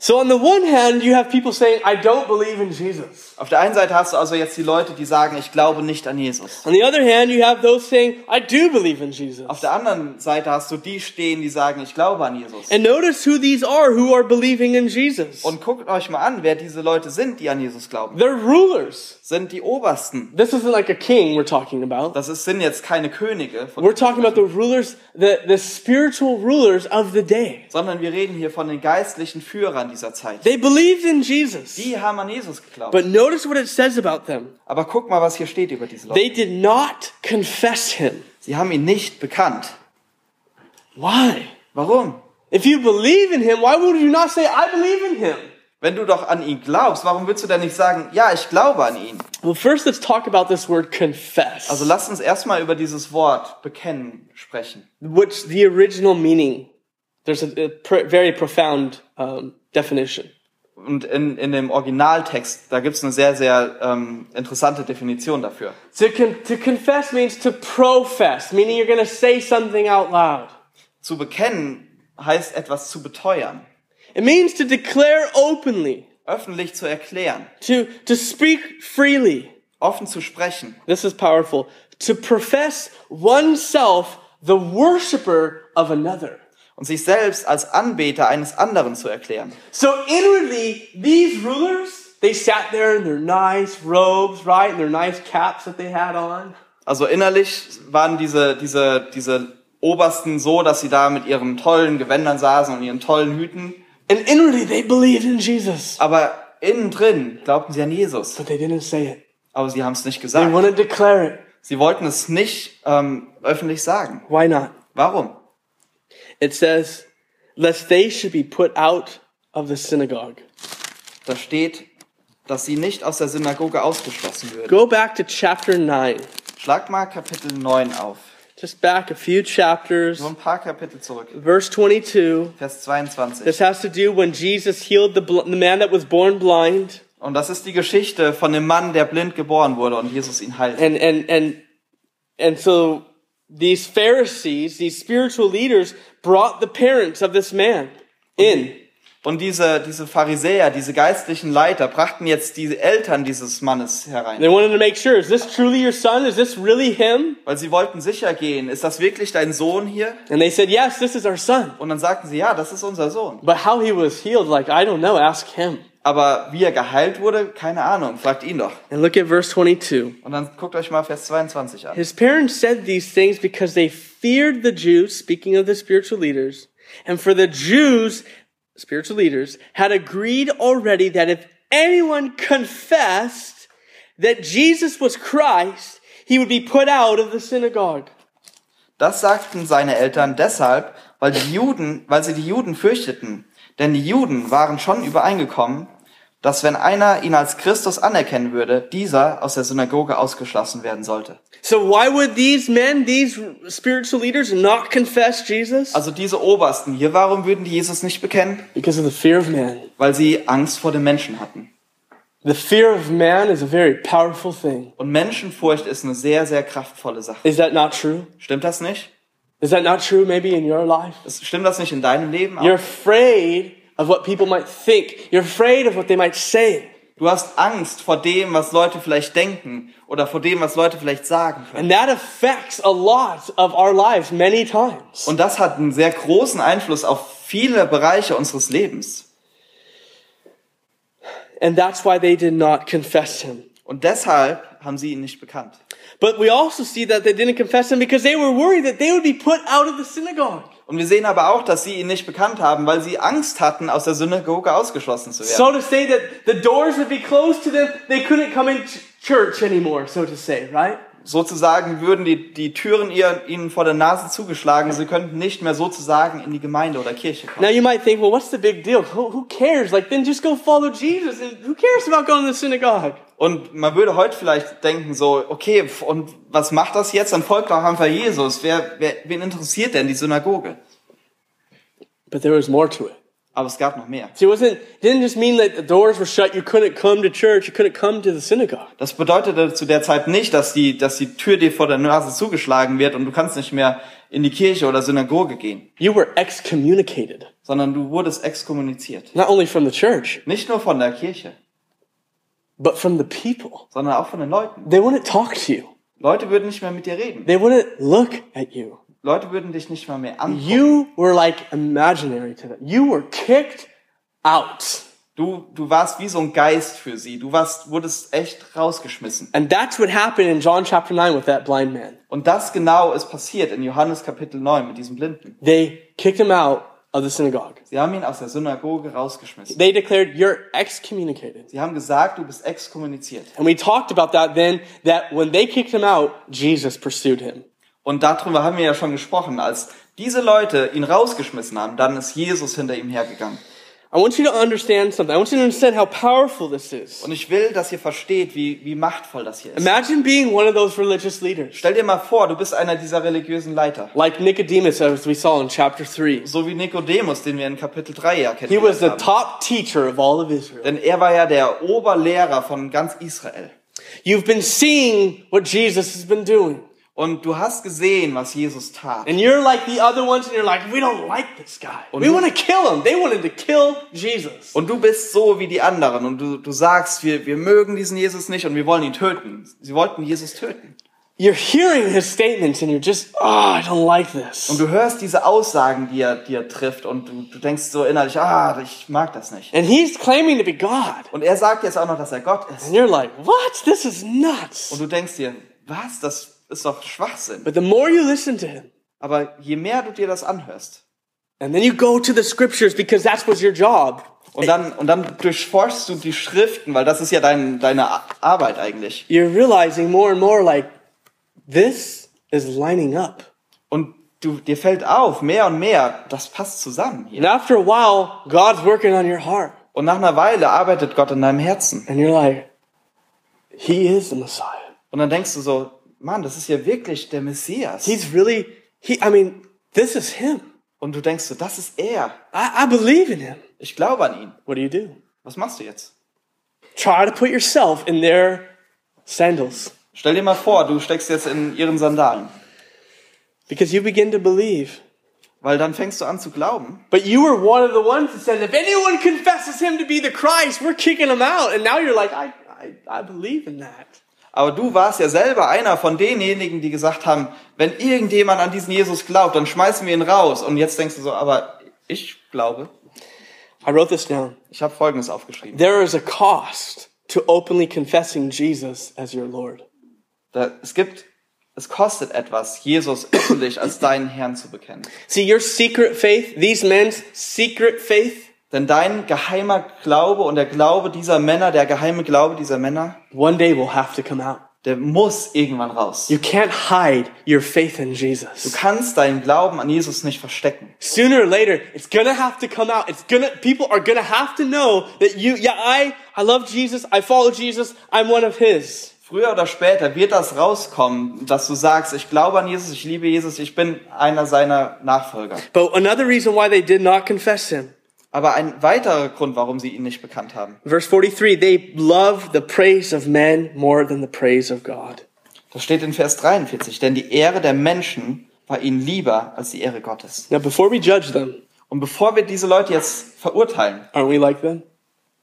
Speaker 2: So on the one hand, you have people saying, I don't believe in Jesus.
Speaker 3: Auf der einen Seite hast du also jetzt die Leute, die sagen, ich glaube nicht an Jesus.
Speaker 2: On the other hand, you have those saying, I do believe in Jesus.
Speaker 3: Auf der anderen Seite hast du die stehen, die sagen, ich glaube an Jesus.
Speaker 2: And notice who these are who are believing in Jesus.
Speaker 3: Und guckt euch mal an, wer diese Leute sind, die an Jesus glauben.
Speaker 2: They're rulers.
Speaker 3: Sind die Obersten.
Speaker 2: This isn't like a king we're talking about.
Speaker 3: Das ist, sind jetzt keine Könige,
Speaker 2: We're talking about the rulers, the, the spiritual rulers of the day.
Speaker 3: sondern wir reden hier von den geistlichen Führern dieser Zeit.
Speaker 2: They believed in Jesus.
Speaker 3: Die haben an Jesus geglaubt.
Speaker 2: But notice what it says about them.
Speaker 3: Aber guck mal, was hier steht über diese Leute.
Speaker 2: They did not confess him.
Speaker 3: Sie haben ihn nicht bekannt.
Speaker 2: Why?
Speaker 3: Warum?
Speaker 2: If you believe in him, why would you not say, I believe in him?
Speaker 3: Wenn du doch an ihn glaubst, warum willst du denn nicht sagen, ja, ich glaube an ihn?
Speaker 2: Well, first let's talk about this word confess,
Speaker 3: Also lass uns erstmal über dieses Wort bekennen sprechen.
Speaker 2: which the original meaning, there's a, a very profound um, definition.
Speaker 3: Und in, in dem Originaltext, da gibt's eine sehr, sehr ähm, interessante Definition dafür.
Speaker 2: To, con- to confess means to profess, meaning you're going to say something out loud.
Speaker 3: Zu bekennen heißt etwas zu beteuern,
Speaker 2: It means to declare openly,
Speaker 3: öffentlich zu erklären,
Speaker 2: to, to speak freely.
Speaker 3: offen zu sprechen.
Speaker 2: This is powerful. To profess oneself the worshiper of another.
Speaker 3: Und sich selbst als Anbeter eines anderen zu erklären.
Speaker 2: So inwardly, these rulers, they sat there in their nice robes, right? And their nice caps that they had on.
Speaker 3: Also innerlich waren diese, diese, diese Obersten so, dass sie da mit ihren tollen Gewändern saßen und ihren tollen Hüten.
Speaker 2: And inwardly, they believed in Jesus.
Speaker 3: Aber innen drin glaubten sie an Jesus.
Speaker 2: But they didn't say it.
Speaker 3: Aber sie haben es nicht
Speaker 2: They
Speaker 3: gesagt.
Speaker 2: wouldn't declare it.
Speaker 3: Sie wollten es nicht ähm, öffentlich sagen.
Speaker 2: Why not?
Speaker 3: Warum?
Speaker 2: It says, lest they should be put out of the synagogue.
Speaker 3: Da steht, dass sie nicht aus der Synagoge ausgeschlossen würden.
Speaker 2: Go back to chapter 9.
Speaker 3: Schlag mal Kapitel 9 auf.
Speaker 2: Just back a few chapters.
Speaker 3: Nur ein paar Kapitel zurück.
Speaker 2: Verse 22.
Speaker 3: Vers 22.
Speaker 2: This has to do when Jesus healed the, the man that was born blind.
Speaker 3: Und das ist die Geschichte von dem Mann, der blind geboren wurde und Jesus ihn heilt.
Speaker 2: And, and, and, and so these Pharisees, these spiritual leaders brought the parents of this man in.
Speaker 3: Und diese, diese Pharisäer, diese geistlichen Leiter brachten jetzt die Eltern dieses Mannes herein.
Speaker 2: They wanted to make sure, is this truly your son? Is this really him?
Speaker 3: Weil sie wollten sicher gehen, ist das wirklich dein Sohn hier?
Speaker 2: And they said, yes, this is our son.
Speaker 3: Und dann sagten sie, ja, das ist unser Sohn.
Speaker 2: But how he was healed, like, I don't know, ask him.
Speaker 3: Aber wie er geheilt wurde, keine Ahnung, fragt ihn doch.
Speaker 2: And look at verse 22.
Speaker 3: Und dann guckt euch mal Vers 22 an.
Speaker 2: His parents said these things because they feared the Jews, speaking of the spiritual leaders, and for the Jews, spiritual leaders, had agreed already that if anyone confessed that Jesus was Christ, he would be put out of the synagogue.
Speaker 3: Das sagten seine Eltern deshalb, weil die Juden, weil sie die Juden fürchteten. Denn die Juden waren schon übereingekommen, dass wenn einer ihn als Christus anerkennen würde, dieser aus der Synagoge ausgeschlossen werden sollte.
Speaker 2: So why would these men, these spiritual leaders, not confess Jesus?
Speaker 3: Also diese Obersten hier, warum würden die Jesus nicht bekennen?
Speaker 2: Because of the fear of man.
Speaker 3: Weil sie Angst vor den Menschen hatten.
Speaker 2: The fear of man is a very powerful thing.
Speaker 3: Und Menschenfurcht ist eine sehr, sehr kraftvolle Sache.
Speaker 2: Is that not true?
Speaker 3: Stimmt das nicht?
Speaker 2: Is that not true maybe in your life?
Speaker 3: Stimmt das nicht in deinem Leben?
Speaker 2: You're
Speaker 3: Auch?
Speaker 2: afraid of what people might think. You're afraid of what they might say.
Speaker 3: Du hast Angst vor dem, was Leute vielleicht denken oder vor dem, was Leute vielleicht sagen können.
Speaker 2: And that affects a lot of our lives many times.
Speaker 3: Und das hat einen sehr großen Einfluss auf viele Bereiche unseres Lebens.
Speaker 2: And that's why they did not confess him.
Speaker 3: Und deshalb haben sie ihn nicht bekannt.
Speaker 2: But we also see that they didn't confess him because they were worried that they would be put out of the synagogue.
Speaker 3: Und wir sehen aber auch, dass sie ihn nicht bekannt haben, weil sie Angst hatten, aus der Synagoge ausgeschlossen zu werden.
Speaker 2: So to say that the doors would be closed to them, they couldn't come in ch- church anymore, so to say, right?
Speaker 3: Sozusagen würden die, die Türen ihr, ihnen vor der Nase zugeschlagen. Sie könnten nicht mehr sozusagen in die Gemeinde oder Kirche kommen.
Speaker 2: Now you might think, well, what's the big deal? Who, who cares? Like, then just go follow Jesus. And who cares about going to the synagogue?
Speaker 3: Und man würde heute vielleicht denken so, okay, und was macht das jetzt? Dann folgt doch einfach Jesus. Wer, wer, wen interessiert denn die Synagoge?
Speaker 2: But there was more to it.
Speaker 3: Aber es gab noch mehr.
Speaker 2: It wasn't it didn't just mean that the doors were shut. You couldn't come to church. You couldn't come to the synagogue.
Speaker 3: Das bedeutete zu der Zeit nicht, dass die, dass die Tür dir vor der Nase zugeschlagen wird und du kannst nicht mehr in die Kirche oder Synagoge gehen,
Speaker 2: You were excommunicated,
Speaker 3: sondern du wurdest exkommuniziert.
Speaker 2: not only from the church,
Speaker 3: Nicht nur von der Kirche,
Speaker 2: but from the people.
Speaker 3: sondern auch von den Leuten.
Speaker 2: They wouldn't talk to you.
Speaker 3: Leute würden nicht mehr mit dir reden.
Speaker 2: They wouldn't look at you.
Speaker 3: Leute würden dich nicht mal mehr angucken.
Speaker 2: You were like imaginary to them. You were kicked out.
Speaker 3: Du, du warst wie so ein Geist für sie. Du warst, wurdest echt rausgeschmissen.
Speaker 2: And that's what happened in John chapter 9 with that blind man.
Speaker 3: Und das genau ist passiert in Johannes Kapitel 9 mit diesem Blinden.
Speaker 2: They kicked him out of the synagogue.
Speaker 3: Sie haben ihn aus der Synagoge rausgeschmissen.
Speaker 2: They declared, You're excommunicated.
Speaker 3: Sie haben gesagt, du bist exkommuniziert.
Speaker 2: And we talked about that then, that when they kicked him out, Jesus pursued him.
Speaker 3: Und darüber haben wir ja schon gesprochen. Als diese Leute ihn rausgeschmissen haben, dann ist Jesus hinter ihm hergegangen.
Speaker 2: I want you to understand something. I want you to understand how powerful this is.
Speaker 3: Und ich will, dass ihr versteht, wie, wie machtvoll das hier ist.
Speaker 2: Imagine being one of those religious leaders,
Speaker 3: Stell dir mal vor, du bist einer dieser religiösen Leiter.
Speaker 2: like Nicodemus, as we saw in chapter 3.
Speaker 3: So wie Nikodemus, den wir in Kapitel 3 ja
Speaker 2: He was the
Speaker 3: haben.
Speaker 2: top teacher of all of Israel.
Speaker 3: Denn er war ja der Oberlehrer von ganz Israel.
Speaker 2: You've been seeing what Jesus has been doing.
Speaker 3: Und du hast gesehen, was Jesus tat.
Speaker 2: And you're like the other ones and you're like, we don't like this guy.
Speaker 3: Und
Speaker 2: we
Speaker 3: du-
Speaker 2: want to kill him. They wanted to kill Jesus.
Speaker 3: Und du bist so wie die anderen und du, du sagst, wir, wir mögen diesen Jesus nicht und wir wollen ihn töten. Sie wollten Jesus töten.
Speaker 2: You're hearing his statements and you're just, oh, I don't like this.
Speaker 3: Und du hörst diese Aussagen, die er, die er trifft und du, du denkst so innerlich, ah, ich mag das nicht.
Speaker 2: And he's claiming to be God.
Speaker 3: Und er sagt jetzt auch noch, dass er Gott ist.
Speaker 2: And you're like, what? This is nuts.
Speaker 3: Und du denkst dir, was? Das ist doch Schwachsinn.
Speaker 2: But the more you listen to him,
Speaker 3: Aber je mehr du dir das anhörst
Speaker 2: and then you go to the scriptures because that's what's your job.
Speaker 3: und dann, und dann durchforschst du die Schriften, weil das ist ja dein, deine Arbeit eigentlich.
Speaker 2: You're realizing more and more like, this is lining up.
Speaker 3: Und du, dir fällt auf, mehr und mehr, das passt zusammen hier.
Speaker 2: And after a while, God's working on your heart.
Speaker 3: Und nach einer Weile arbeitet Gott in deinem Herzen.
Speaker 2: And you're like, he is the Messiah.
Speaker 3: Und dann denkst du so, Mann, das ist ja wirklich der Messias.
Speaker 2: He's really, he, I mean, this is him.
Speaker 3: Und du denkst so, das ist er.
Speaker 2: I, I believe in him.
Speaker 3: Ich glaube an ihn.
Speaker 2: What do you do?
Speaker 3: Was machst du jetzt?
Speaker 2: Try to put yourself in their sandals
Speaker 3: Stell dir mal vor, du steckst jetzt in ihren Sandalen.
Speaker 2: because you begin to believe.
Speaker 3: Weil dann fängst du an zu glauben.
Speaker 2: But you were one of the ones that said, if anyone confesses him to be the Christ, we're kicking him out. And now you're like, I, I, I believe in that.
Speaker 3: Aber du warst ja selber einer von denjenigen, die gesagt haben, wenn irgendjemand an diesen Jesus glaubt, dann schmeißen wir ihn raus. Und jetzt denkst du so, aber ich glaube,
Speaker 2: I wrote this down.
Speaker 3: ich habe Folgendes aufgeschrieben.
Speaker 2: There is a cost to openly confessing Jesus as your Lord.
Speaker 3: Da, es gibt, es kostet etwas, Jesus öffentlich als deinen Herrn zu bekennen.
Speaker 2: See, your secret faith, these men's secret faith,
Speaker 3: Denn dein geheimer Glaube und der Glaube dieser Männer, der geheime Glaube dieser Männer,
Speaker 2: one day will have to come out.
Speaker 3: der muss irgendwann raus.
Speaker 2: You can't hide your faith in
Speaker 3: Du
Speaker 2: Jesus.
Speaker 3: kannst deinen Glauben an Jesus nicht verstecken.
Speaker 2: Sooner or later, it's gonna have to come out. It's gonna, people are gonna have to know that you, yeah, I, I love Jesus, I follow Jesus, I'm one of His.
Speaker 3: Früher oder später wird das rauskommen, dass du sagst, ich glaube an Jesus, ich liebe Jesus, ich bin einer seiner Nachfolger.
Speaker 2: But another reason why they did not confess Him.
Speaker 3: Aber ein weiterer Grund, warum sie ihn nicht bekannt haben.
Speaker 2: Verse 43, they love the praise of men more than the praise of God.
Speaker 3: Das steht in Vers 43. Denn die Ehre der Menschen war ihnen lieber als die Ehre Gottes.
Speaker 2: Now, before we judge them,
Speaker 3: Und bevor wir diese Leute jetzt verurteilen,
Speaker 2: aren't we like them?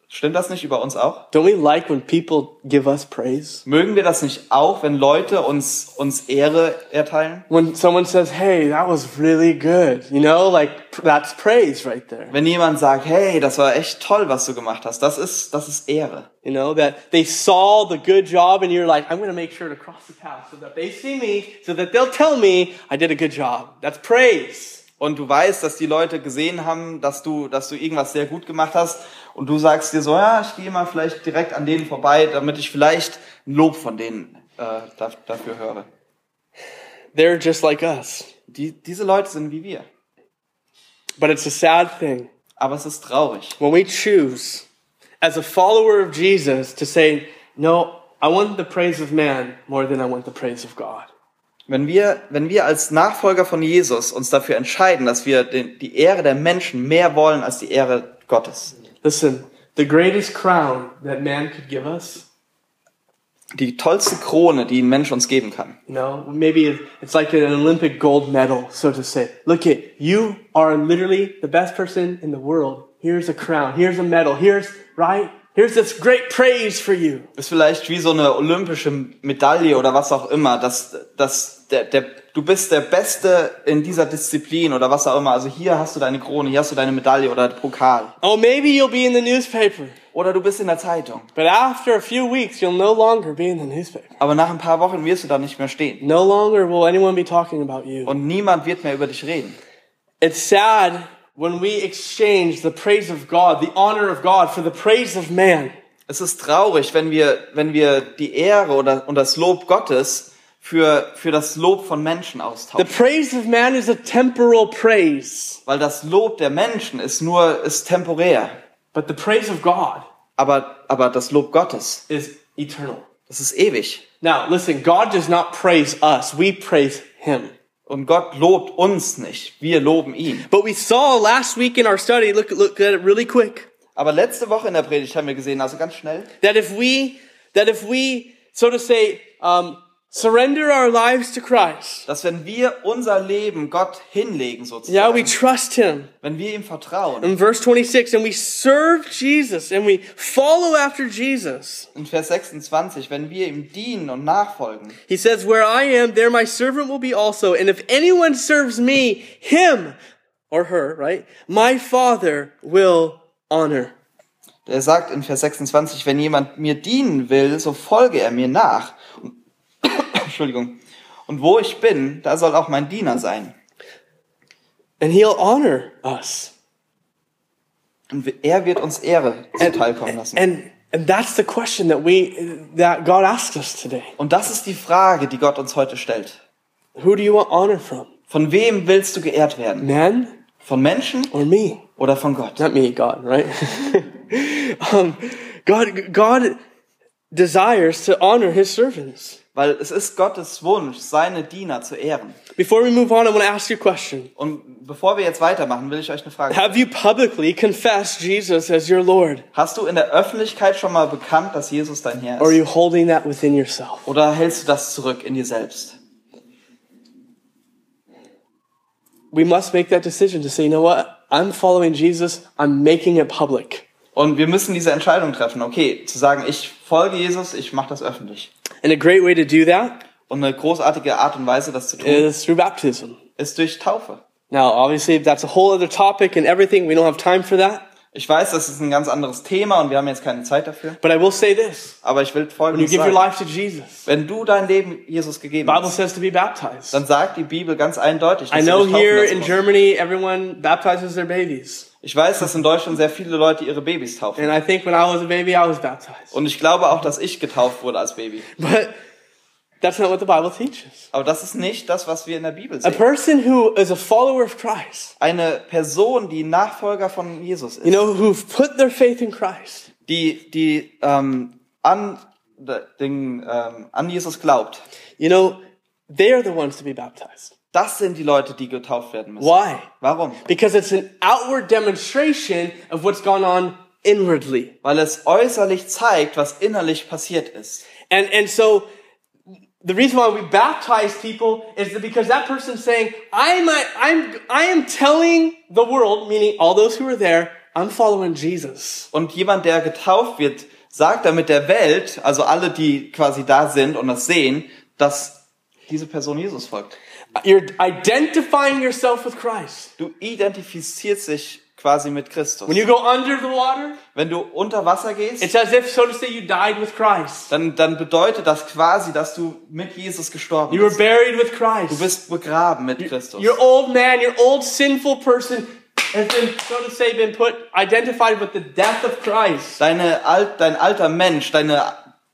Speaker 3: Stimmt das nicht über uns auch?
Speaker 2: Don't we like when people give us praise?
Speaker 3: Mögen wir das nicht auch, wenn Leute uns, uns Ehre erteilen?
Speaker 2: When someone says, hey, that was really good, you know, like that's praise right there.
Speaker 3: Wenn jemand sagt, hey, das war echt toll, was du gemacht hast, das ist, das ist Ehre.
Speaker 2: You know, that they saw the good job and you're like, I'm going to make sure to cross the path so that they see me, so that they'll tell me I did a good job. That's praise.
Speaker 3: Und du weißt, dass die Leute gesehen haben, dass du, dass du irgendwas sehr gut gemacht hast. Und du sagst dir so, ja, ich gehe mal vielleicht direkt an denen vorbei, damit ich vielleicht ein Lob von denen äh, da, dafür höre.
Speaker 2: They're just like us.
Speaker 3: Die, diese Leute sind wie wir.
Speaker 2: But it's a sad thing
Speaker 3: Aber es ist traurig.
Speaker 2: when we choose, as a follower of Jesus, to say, no, I want the praise of man more than I want the praise of God.
Speaker 3: Wenn wir, wenn wir als Nachfolger von Jesus uns dafür entscheiden, dass wir den, die Ehre der Menschen mehr wollen als die Ehre Gottes.
Speaker 2: Listen, the greatest crown that man could give us,
Speaker 3: Die tollste Krone, die ein Mensch uns geben kann.
Speaker 2: you know, maybe it's like an Olympic gold medal, so to say. Look it, you are literally the best person in the world. Here's a crown, here's a medal, here's, right? Here's this great praise for you.
Speaker 3: Ist vielleicht wie so eine olympische Medaille oder was auch immer, dass, dass der, der, du bist der Beste in dieser Disziplin oder was auch immer. Also hier hast du deine Krone, hier hast du deine Medaille oder Pokal.
Speaker 2: Oh, maybe you'll be in the newspaper,
Speaker 3: Oder du bist in der Zeitung.
Speaker 2: but after a few weeks, you'll no longer be in the newspaper.
Speaker 3: Aber nach ein paar Wochen wirst du da nicht mehr stehen.
Speaker 2: No longer will anyone be talking about you.
Speaker 3: Und niemand wird mehr über dich reden.
Speaker 2: It's sad when we exchange the praise of God, the honor of God, for the praise of man.
Speaker 3: Es ist traurig, wenn wir, wenn wir die Ehre oder, und das Lob Gottes für, für das Lob von Menschen
Speaker 2: The
Speaker 3: austauschen.
Speaker 2: praise of man is a temporal praise,
Speaker 3: Weil das Lob der Menschen ist nur, ist temporär.
Speaker 2: but the praise of God
Speaker 3: Aber, aber das Lob Gottes,
Speaker 2: is eternal.
Speaker 3: das ist ewig.
Speaker 2: Now, listen, God does not praise us, we praise Him.
Speaker 3: Und Gott lobt uns nicht. Wir loben ihn.
Speaker 2: But we saw last week in our study, look, look at it really quick,
Speaker 3: Aber letzte Woche in der Predigt haben wir gesehen, also ganz schnell,
Speaker 2: that if we, that if we, so to say, um, surrender our lives to Christ,
Speaker 3: dass wenn wir unser Leben Gott hinlegen
Speaker 2: yeah,
Speaker 3: sozusagen,
Speaker 2: we trust Him.
Speaker 3: wenn wir ihm vertrauen,
Speaker 2: In verse 26, and we serve Jesus and we follow after Jesus.
Speaker 3: in Vers 26, wenn wir ihm dienen und nachfolgen,
Speaker 2: He says, Where I am, there my servant will be also. And if anyone serves me, him or her, right, my Father will honor.
Speaker 3: Er sagt in Vers 26, wenn jemand mir dienen will, so folge er mir nach. Entschuldigung. Und wo ich bin, da soll auch mein Diener sein.
Speaker 2: And he'll honor us.
Speaker 3: Und er wird uns Ehre zuteilkommen lassen.
Speaker 2: And and that's the question that we that God asks us today.
Speaker 3: Und das ist die Frage, die Gott uns heute stellt.
Speaker 2: Who do you want honor from?
Speaker 3: Von wem willst du geehrt werden?
Speaker 2: Man
Speaker 3: Von Menschen
Speaker 2: or me?
Speaker 3: oder von Gott?
Speaker 2: Not me, God, right? um, God God desires to honor his servants.
Speaker 3: Weil es ist Gottes Wunsch, seine Diener zu ehren.
Speaker 2: Before we move on, I want to ask you a question.
Speaker 3: Und bevor wir jetzt weitermachen, will ich euch eine Frage stellen.
Speaker 2: Have you publicly confessed Jesus as your Lord?
Speaker 3: Hast du in der Öffentlichkeit schon mal bekannt, dass Jesus dein Herr
Speaker 2: Or are
Speaker 3: ist?
Speaker 2: you holding that within yourself?
Speaker 3: Oder hältst du das zurück in dir selbst?
Speaker 2: We must make that decision to say, you know what? I'm following Jesus. I'm making it public.
Speaker 3: Und wir müssen diese Entscheidung treffen, okay, zu sagen, ich folge Jesus, ich mache das öffentlich.
Speaker 2: And a great way to do that
Speaker 3: Und eine großartige Art und Weise, das zu tun,
Speaker 2: is through baptism.
Speaker 3: ist durch Taufe.
Speaker 2: Now, obviously, that's a whole other topic and everything. We don't have time for that.
Speaker 3: Ich weiß, das ist ein ganz anderes Thema und wir haben jetzt keine Zeit dafür.
Speaker 2: But I will say this.
Speaker 3: Aber ich will
Speaker 2: When you
Speaker 3: Folgendes
Speaker 2: give your life to Jesus,
Speaker 3: Wenn du dein Leben Jesus gegeben
Speaker 2: Bible
Speaker 3: hast,
Speaker 2: says to be baptized.
Speaker 3: dann sagt die Bibel ganz eindeutig,
Speaker 2: I
Speaker 3: dass
Speaker 2: know
Speaker 3: du dich
Speaker 2: here in. Germany, everyone baptizes their babies.
Speaker 3: Ich weiß, dass in Deutschland sehr viele Leute ihre Babys taufen.
Speaker 2: And I think when I was a baby, I was baptized.
Speaker 3: Und ich glaube auch, dass ich getauft wurde als Baby.
Speaker 2: But that's not what the Bible teaches.
Speaker 3: Aber das ist nicht das, was wir in der Bibel
Speaker 2: A
Speaker 3: sehen.
Speaker 2: person who is a follower of Christ,
Speaker 3: Eine Person, die Nachfolger von Jesus
Speaker 2: you
Speaker 3: ist,
Speaker 2: know, who've put their faith in Christ,
Speaker 3: die, die ähm, an, den, ähm, an Jesus glaubt,
Speaker 2: you know, they are the ones to be baptized.
Speaker 3: Das sind die Leute, die getauft werden müssen.
Speaker 2: Why?
Speaker 3: Warum?
Speaker 2: Because it's an outward demonstration of what's gone on inwardly.
Speaker 3: Weil es äußerlich zeigt, was innerlich passiert ist.
Speaker 2: And, and so the reason why we baptize people is that because that person's saying, I'm, a, I'm, I am telling the world, meaning all those who are there, I'm following Jesus.
Speaker 3: Und jemand, der getauft wird, sagt damit der Welt, also alle, die quasi da sind und das sehen, dass diese Person Jesus folgt.
Speaker 2: You're identifying yourself with Christ.
Speaker 3: Du identifizierst dich quasi mit Christus.
Speaker 2: When you go under the water,
Speaker 3: Wenn du unter Wasser gehst,
Speaker 2: it's as if, so to say, you died with Christ.
Speaker 3: dann, dann bedeutet das quasi, dass du mit Jesus gestorben
Speaker 2: You were
Speaker 3: bist.
Speaker 2: buried with
Speaker 3: Du
Speaker 2: Christ.
Speaker 3: bist begraben mit Christus.
Speaker 2: Your old man, your old sinful person has been, so to say, been put, identified with the death of Christ.
Speaker 3: Deine alt, dein alter Mensch, deine,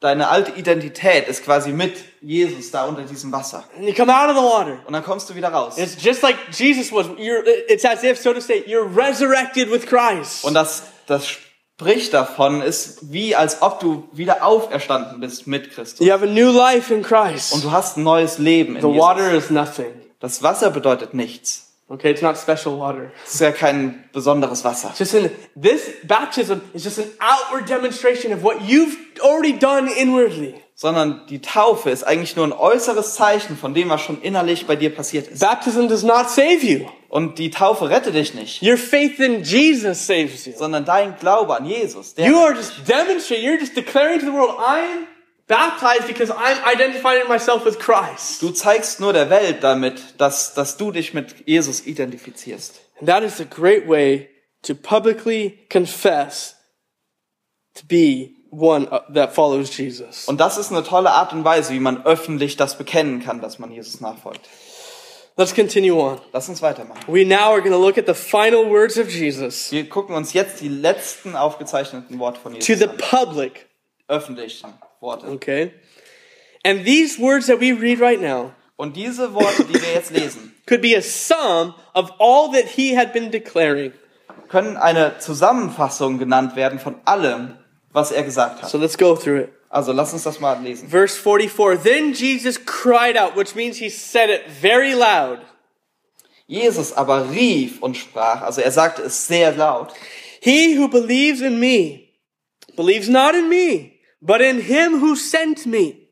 Speaker 3: deine alte Identität ist quasi mit Jesus da unter diesem Wasser.
Speaker 2: And you come out of the water.
Speaker 3: Und dann kommst du wieder raus.
Speaker 2: It's just like Jesus was. You're, it's as if, so to say, you're resurrected with Christ.
Speaker 3: Und das, das spricht davon, ist wie als ob du wieder auferstanden bist mit Christus.
Speaker 2: You have a new life in
Speaker 3: Und
Speaker 2: Christ.
Speaker 3: du hast ein neues Leben in
Speaker 2: The water
Speaker 3: Jesus.
Speaker 2: is nothing.
Speaker 3: Das Wasser bedeutet nichts.
Speaker 2: Okay, it's not special water.
Speaker 3: Es ist ja kein besonderes Wasser.
Speaker 2: Just in this baptism is just an outward demonstration of what you've already done inwardly.
Speaker 3: Sondern die Taufe ist eigentlich nur ein äußeres Zeichen von dem, was schon innerlich bei dir passiert ist.
Speaker 2: Baptism does not save you.
Speaker 3: Und die Taufe rettet dich nicht,
Speaker 2: Your faith in Jesus saves you.
Speaker 3: sondern dein Glaube an Jesus.
Speaker 2: You are just demonstrating, you're just declaring to the world, I'm baptized because I'm identifying myself with Christ.
Speaker 3: du zeigst nur der Welt damit, dass, dass du dich mit Jesus identifizierst.
Speaker 2: And that is a great way to publicly confess to be one uh, that follows Jesus.
Speaker 3: Und das ist eine tolle Art und Weise, wie man öffentlich das bekennen kann, dass man Jesus nachfolgt.
Speaker 2: Let's continue on.
Speaker 3: Lass uns weitermachen.
Speaker 2: We now are going to look at the final words of Jesus
Speaker 3: Wir gucken uns jetzt die letzten aufgezeichneten Worte von
Speaker 2: to
Speaker 3: Jesus
Speaker 2: the
Speaker 3: an.
Speaker 2: public,
Speaker 3: Öffentlichen Worte.
Speaker 2: okay? And these words that we read right now
Speaker 3: Und diese Worte, die wir jetzt lesen,
Speaker 2: could be a sum of all that he had been declaring.
Speaker 3: können eine Zusammenfassung genannt werden von allem, was er gesagt hat.
Speaker 2: So let's go through it.
Speaker 3: Also lass uns das mal lesen.
Speaker 2: Verse 44 Then Jesus cried out, which means he said it very loud.
Speaker 3: Jesus aber rief und sprach, also er sagte es sehr laut,
Speaker 2: He who believes in me believes not in me, but in him who sent me.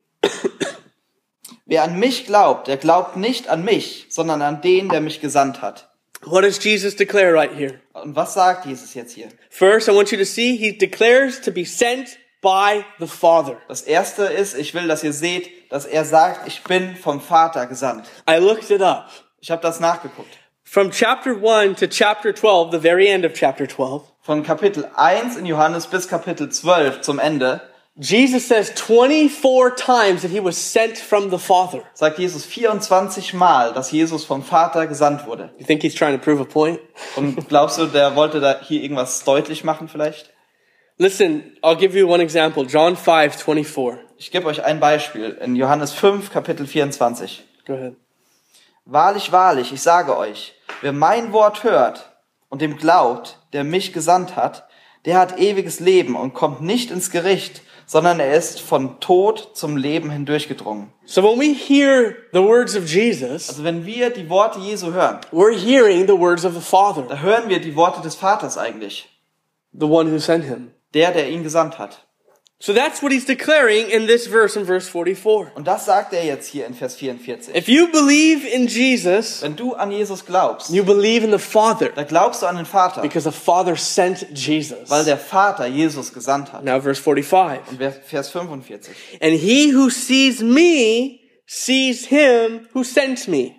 Speaker 3: Wer an mich glaubt, der glaubt nicht an mich, sondern an den, der mich gesandt hat.
Speaker 2: What does Jesus declare right here?
Speaker 3: Und was sagt Jesus jetzt hier?
Speaker 2: First, I want you to see he declares to be sent by the Father.
Speaker 3: Das erste ist, ich will, dass ihr seht, dass er sagt, ich bin vom Vater gesandt.
Speaker 2: I looked it up.
Speaker 3: Ich habe das nachgeguckt.
Speaker 2: From chapter 1 to chapter 12, the very end of chapter 12,
Speaker 3: Von Kapitel 1 in Johannes bis Kapitel 12 zum Ende
Speaker 2: Jesus says 24 times that he was sent from the Father.
Speaker 3: sagt Jesus 24 Mal, dass Jesus vom Vater gesandt wurde.
Speaker 2: You think he's trying to prove a point?
Speaker 3: Und glaubst du, der wollte da hier irgendwas deutlich machen vielleicht?
Speaker 2: Listen, I'll give you one example. John 5, 24.
Speaker 3: Ich gebe euch ein Beispiel in Johannes 5, Kapitel 24.
Speaker 2: Go ahead.
Speaker 3: Wahrlich, wahrlich, ich sage euch, wer mein Wort hört und dem glaubt, der mich gesandt hat, der hat ewiges Leben und kommt nicht ins Gericht, sondern er ist von Tod zum Leben hindurchgedrungen.
Speaker 2: So when we hear the words of Jesus,
Speaker 3: Also wenn wir die Worte Jesu hören,
Speaker 2: we're hearing the words of the Father,
Speaker 3: da hören wir die Worte des Vaters eigentlich.
Speaker 2: the one who sent him.
Speaker 3: Der, der ihn gesandt hat.
Speaker 2: So that's what he's declaring in this verse in verse 44.
Speaker 3: Und das sagt er jetzt hier in Vers 44.
Speaker 2: If you believe in Jesus,
Speaker 3: Wenn du an Jesus glaubst,
Speaker 2: you believe in the Father
Speaker 3: da glaubst du an den Vater,
Speaker 2: because the Father sent Jesus.
Speaker 3: weil der Vater Jesus gesandt hat.
Speaker 2: Now verse 45.
Speaker 3: Und Vers 45.
Speaker 2: And he who sees me sees him who sent me.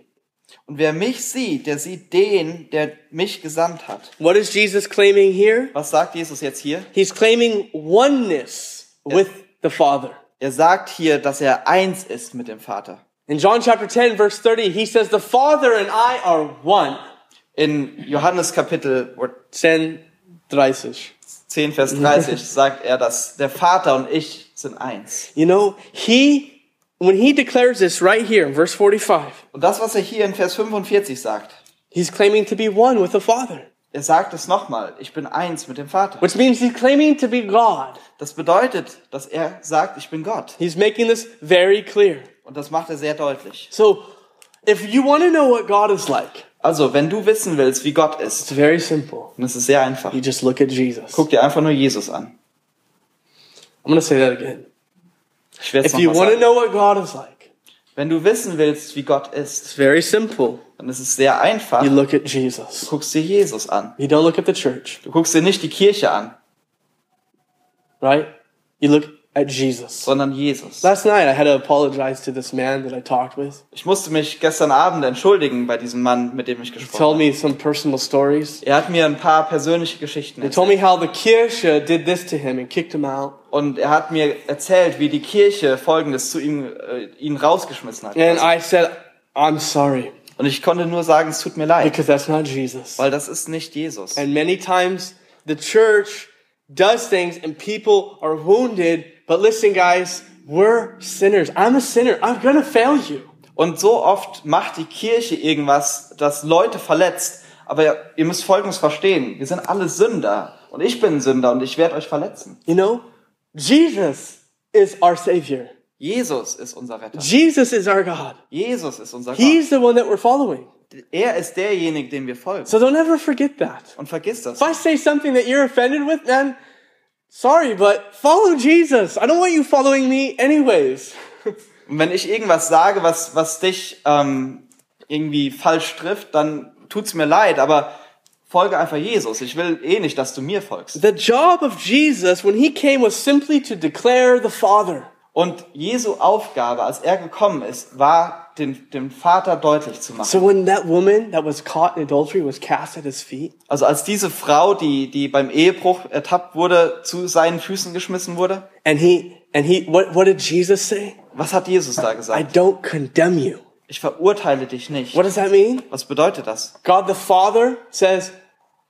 Speaker 3: Und wer mich sieht, der sieht den, der mich gesandt hat.
Speaker 2: What is Jesus claiming here?
Speaker 3: Was sagt Jesus jetzt hier?
Speaker 2: He's claiming oneness with the Father.
Speaker 3: Er sagt hier, dass er eins ist mit dem Vater.
Speaker 2: In John chapter 10 verse 30, he says, the Father and I are one.
Speaker 3: In Johannes Kapitel
Speaker 2: 10, 30.
Speaker 3: 10, Vers 30 sagt er, dass der Vater und ich sind eins.
Speaker 2: You know, he, when he declares this right here in verse 45,
Speaker 3: Und das, was er hier in Vers 45 sagt,
Speaker 2: he's claiming to be one with the Father.
Speaker 3: Er sagt es nochmal, ich bin eins mit dem Vater.
Speaker 2: Which means he's claiming to be God.
Speaker 3: Das bedeutet, dass er sagt, ich bin Gott.
Speaker 2: He's making this very clear.
Speaker 3: Und das macht er sehr deutlich.
Speaker 2: So, if you want to know what God is like,
Speaker 3: Also, wenn du wissen willst, wie Gott ist,
Speaker 2: it's very simple.
Speaker 3: ist es sehr einfach.
Speaker 2: You just look at Jesus.
Speaker 3: Guck dir einfach nur Jesus an.
Speaker 2: I'm going to say that again.
Speaker 3: Ich werde
Speaker 2: If you want to know what God is like,
Speaker 3: Wenn du wissen willst, wie Gott ist,
Speaker 2: it's very simple.
Speaker 3: dann ist es sehr einfach.
Speaker 2: You
Speaker 3: Du
Speaker 2: look at Jesus.
Speaker 3: guckst dir Jesus an.
Speaker 2: You don't look at the church,
Speaker 3: Du guckst dir nicht die Kirche an,
Speaker 2: right? You look at Jesus.
Speaker 3: sondern Jesus.
Speaker 2: Last night I had to apologize to this man that I talked with.
Speaker 3: Ich musste mich gestern Abend entschuldigen bei diesem Mann, mit dem ich
Speaker 2: He
Speaker 3: gesprochen
Speaker 2: told
Speaker 3: habe.
Speaker 2: me some personal stories.
Speaker 3: Er hat mir ein paar persönliche Geschichten
Speaker 2: He
Speaker 3: erzählt.
Speaker 2: told me how the Kirche did this to him and kicked him out.
Speaker 3: Und er hat mir erzählt, wie die Kirche Folgendes zu ihm, äh, ihn rausgeschmissen hat.
Speaker 2: And I said, I'm sorry,
Speaker 3: Und ich konnte nur sagen, es tut mir leid,
Speaker 2: because that's not Jesus.
Speaker 3: weil das ist nicht Jesus.
Speaker 2: And many times the church does things and people are wounded. But listen, guys, we're sinners. I'm a sinner. I'm gonna fail you.
Speaker 3: Und so oft macht die Kirche irgendwas, das Leute verletzt. Aber ihr müsst Folgendes verstehen. Wir sind alle Sünder. Und ich bin ein Sünder und ich werde euch verletzen.
Speaker 2: You know, Jesus is our Savior.
Speaker 3: Jesus ist unser Retter.
Speaker 2: Jesus is our God.
Speaker 3: Jesus ist unser Gott.
Speaker 2: He's the one that we're following.
Speaker 3: Er ist derjenige, dem wir folgen.
Speaker 2: So don't ever forget that.
Speaker 3: Und vergiss das.
Speaker 2: If I say something that you're offended with, man, sorry, but follow Jesus. I don't want you following me anyways.
Speaker 3: Und wenn ich irgendwas sage, was, was dich ähm, irgendwie falsch trifft, dann tut's mir leid, aber folge einfach Jesus. Ich will eh nicht, dass du mir folgst.
Speaker 2: The job of Jesus when he came was simply to declare the Father.
Speaker 3: Und Jesu Aufgabe, als er gekommen ist, war, den, dem Vater deutlich zu machen.
Speaker 2: So when that woman that was caught in adultery was cast at his feet,
Speaker 3: Also als diese Frau, die, die beim Ehebruch ertappt wurde, zu seinen Füßen geschmissen wurde,
Speaker 2: and he and he what what did Jesus say?
Speaker 3: was hat Jesus da
Speaker 2: I
Speaker 3: gesagt?
Speaker 2: don't condemn you.
Speaker 3: Ich verurteile dich nicht.
Speaker 2: What does that mean?
Speaker 3: Was bedeutet das?
Speaker 2: God the Father says,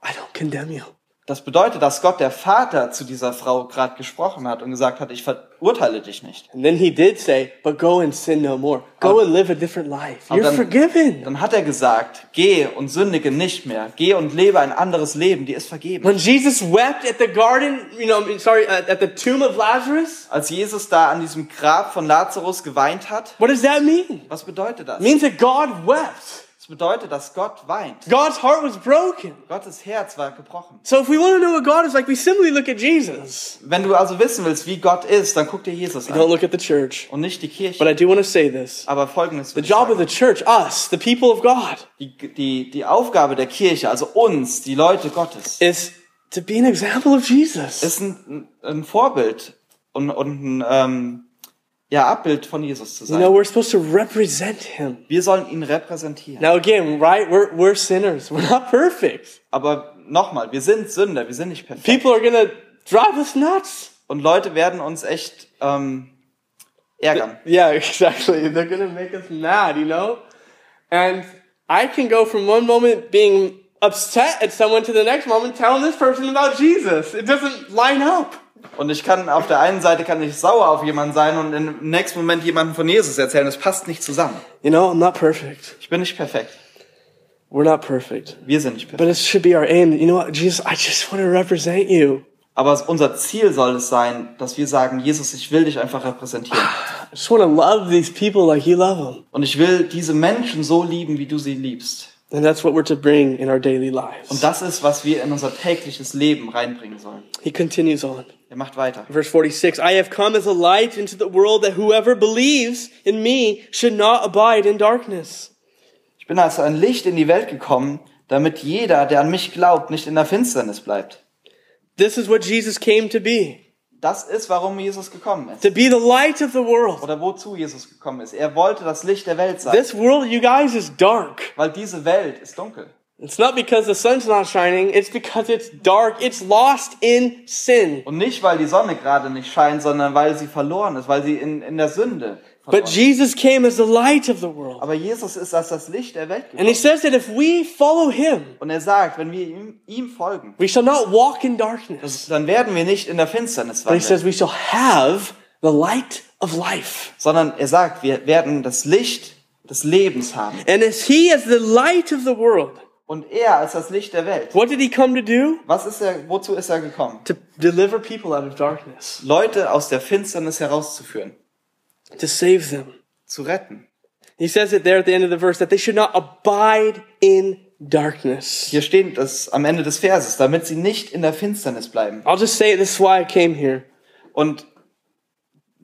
Speaker 2: I don't condemn you.
Speaker 3: Das bedeutet, dass Gott der Vater zu dieser Frau gerade gesprochen hat und gesagt hat, ich verurteile dich nicht.
Speaker 2: And then he did say, but go and sin no more. Go and live a different life. You're
Speaker 3: dann-
Speaker 2: forgiven.
Speaker 3: Dann hat er gesagt, geh und sündige nicht mehr. Geh und lebe ein anderes Leben, die ist vergeben.
Speaker 2: When Jesus wept at the garden, you know, sorry, at the tomb of Lazarus,
Speaker 3: Als Jesus da an diesem Grab von Lazarus geweint hat,
Speaker 2: what does that mean?
Speaker 3: was bedeutet das?
Speaker 2: It means that God wept.
Speaker 3: Bedeutet, dass Gott weint.
Speaker 2: God's heart was broken.
Speaker 3: Gottes Herz war gebrochen.
Speaker 2: So if we want to know what God is like, we simply look at Jesus.
Speaker 3: Wenn du also wissen willst, wie Gott ist, dann guck dir Jesus
Speaker 2: Don't
Speaker 3: an
Speaker 2: look at the church.
Speaker 3: und nicht die
Speaker 2: But
Speaker 3: Kirche.
Speaker 2: I do want to say this.
Speaker 3: Aber folgendes
Speaker 2: The job of
Speaker 3: sagen.
Speaker 2: the church, us, the people of God,
Speaker 3: die, die, die Aufgabe der Kirche, also uns, die Leute Gottes,
Speaker 2: is to be an example of Jesus.
Speaker 3: ist ein, ein Vorbild und, und ein ähm, ja, Abbild von Jesus zu
Speaker 2: You know,
Speaker 3: sein.
Speaker 2: we're supposed to represent him.
Speaker 3: Wir sollen ihn repräsentieren.
Speaker 2: Now again, right? We're, we're sinners. We're not perfect.
Speaker 3: Aber nochmal, wir sind Sünder, wir sind nicht perfekt.
Speaker 2: People are gonna drive us nuts.
Speaker 3: Und Leute werden uns echt ähm, ärgern.
Speaker 2: Yeah, exactly. They're gonna make us mad, you know? And I can go from one moment being upset at someone to the next moment telling this person about Jesus. It doesn't line up.
Speaker 3: Und ich kann auf der einen Seite kann ich sauer auf jemanden sein und im nächsten Moment jemanden von Jesus erzählen. Das passt nicht zusammen.
Speaker 2: You know, I'm not perfect.
Speaker 3: Ich bin nicht perfekt.
Speaker 2: We're not perfect.
Speaker 3: Wir sind nicht perfekt.
Speaker 2: But it should be our aim. You know what, Jesus, I just want to represent you.
Speaker 3: Aber unser Ziel soll es sein, dass wir sagen, Jesus, ich will dich einfach repräsentieren.
Speaker 2: I just want to love these people like you love them.
Speaker 3: Und ich will diese Menschen so lieben, wie du sie liebst.
Speaker 2: And that's what we're to bring in our daily
Speaker 3: Und
Speaker 2: lives.
Speaker 3: das ist, was wir in unser tägliches Leben reinbringen sollen.
Speaker 2: He continues on.
Speaker 3: Er macht weiter.
Speaker 2: Verse 46 I have come as a light into the world that whoever believes in me should not abide in darkness.
Speaker 3: Ich bin als ein Licht in die Welt gekommen, damit jeder, der an mich glaubt, nicht in der Finsternis bleibt.
Speaker 2: This is what Jesus came to be
Speaker 3: Das ist, warum Jesus gekommen ist.
Speaker 2: to be the light of the world.
Speaker 3: Oder wozu Jesus gekommen ist. Er wollte das Licht der Welt sein.
Speaker 2: This world, you guys, is dark.
Speaker 3: Weil diese Welt ist dunkel.
Speaker 2: It's not because the sun's not shining, it's because it's dark. It's lost in sin.
Speaker 3: Und nicht, weil die Sonne gerade nicht scheint, sondern weil sie verloren ist, weil sie in, in der Sünde
Speaker 2: But. Jesus came as the light of the world.
Speaker 3: Aber Jesus ist als das Licht der Welt gekommen.
Speaker 2: And he says that if we follow him,
Speaker 3: Und er sagt, wenn wir ihm, ihm folgen,
Speaker 2: we shall not walk in darkness.
Speaker 3: dann werden wir nicht in der Finsternis
Speaker 2: But he says we shall have the light of life.
Speaker 3: sondern er sagt, wir werden das Licht des Lebens haben.
Speaker 2: And as he as the light of the world,
Speaker 3: Und er als das Licht der Welt.
Speaker 2: what did he come to do?
Speaker 3: Was ist er, wozu ist er gekommen?
Speaker 2: To deliver people out of darkness,
Speaker 3: Leute aus der Finsternis herauszuführen,
Speaker 2: to save them.
Speaker 3: zu retten.
Speaker 2: He says it there at the end of the verse that they should not abide in darkness.
Speaker 3: Hier steht das am Ende des Verses, damit sie nicht in der Finsternis bleiben.
Speaker 2: I'll just say it, this is why I came here.
Speaker 3: Und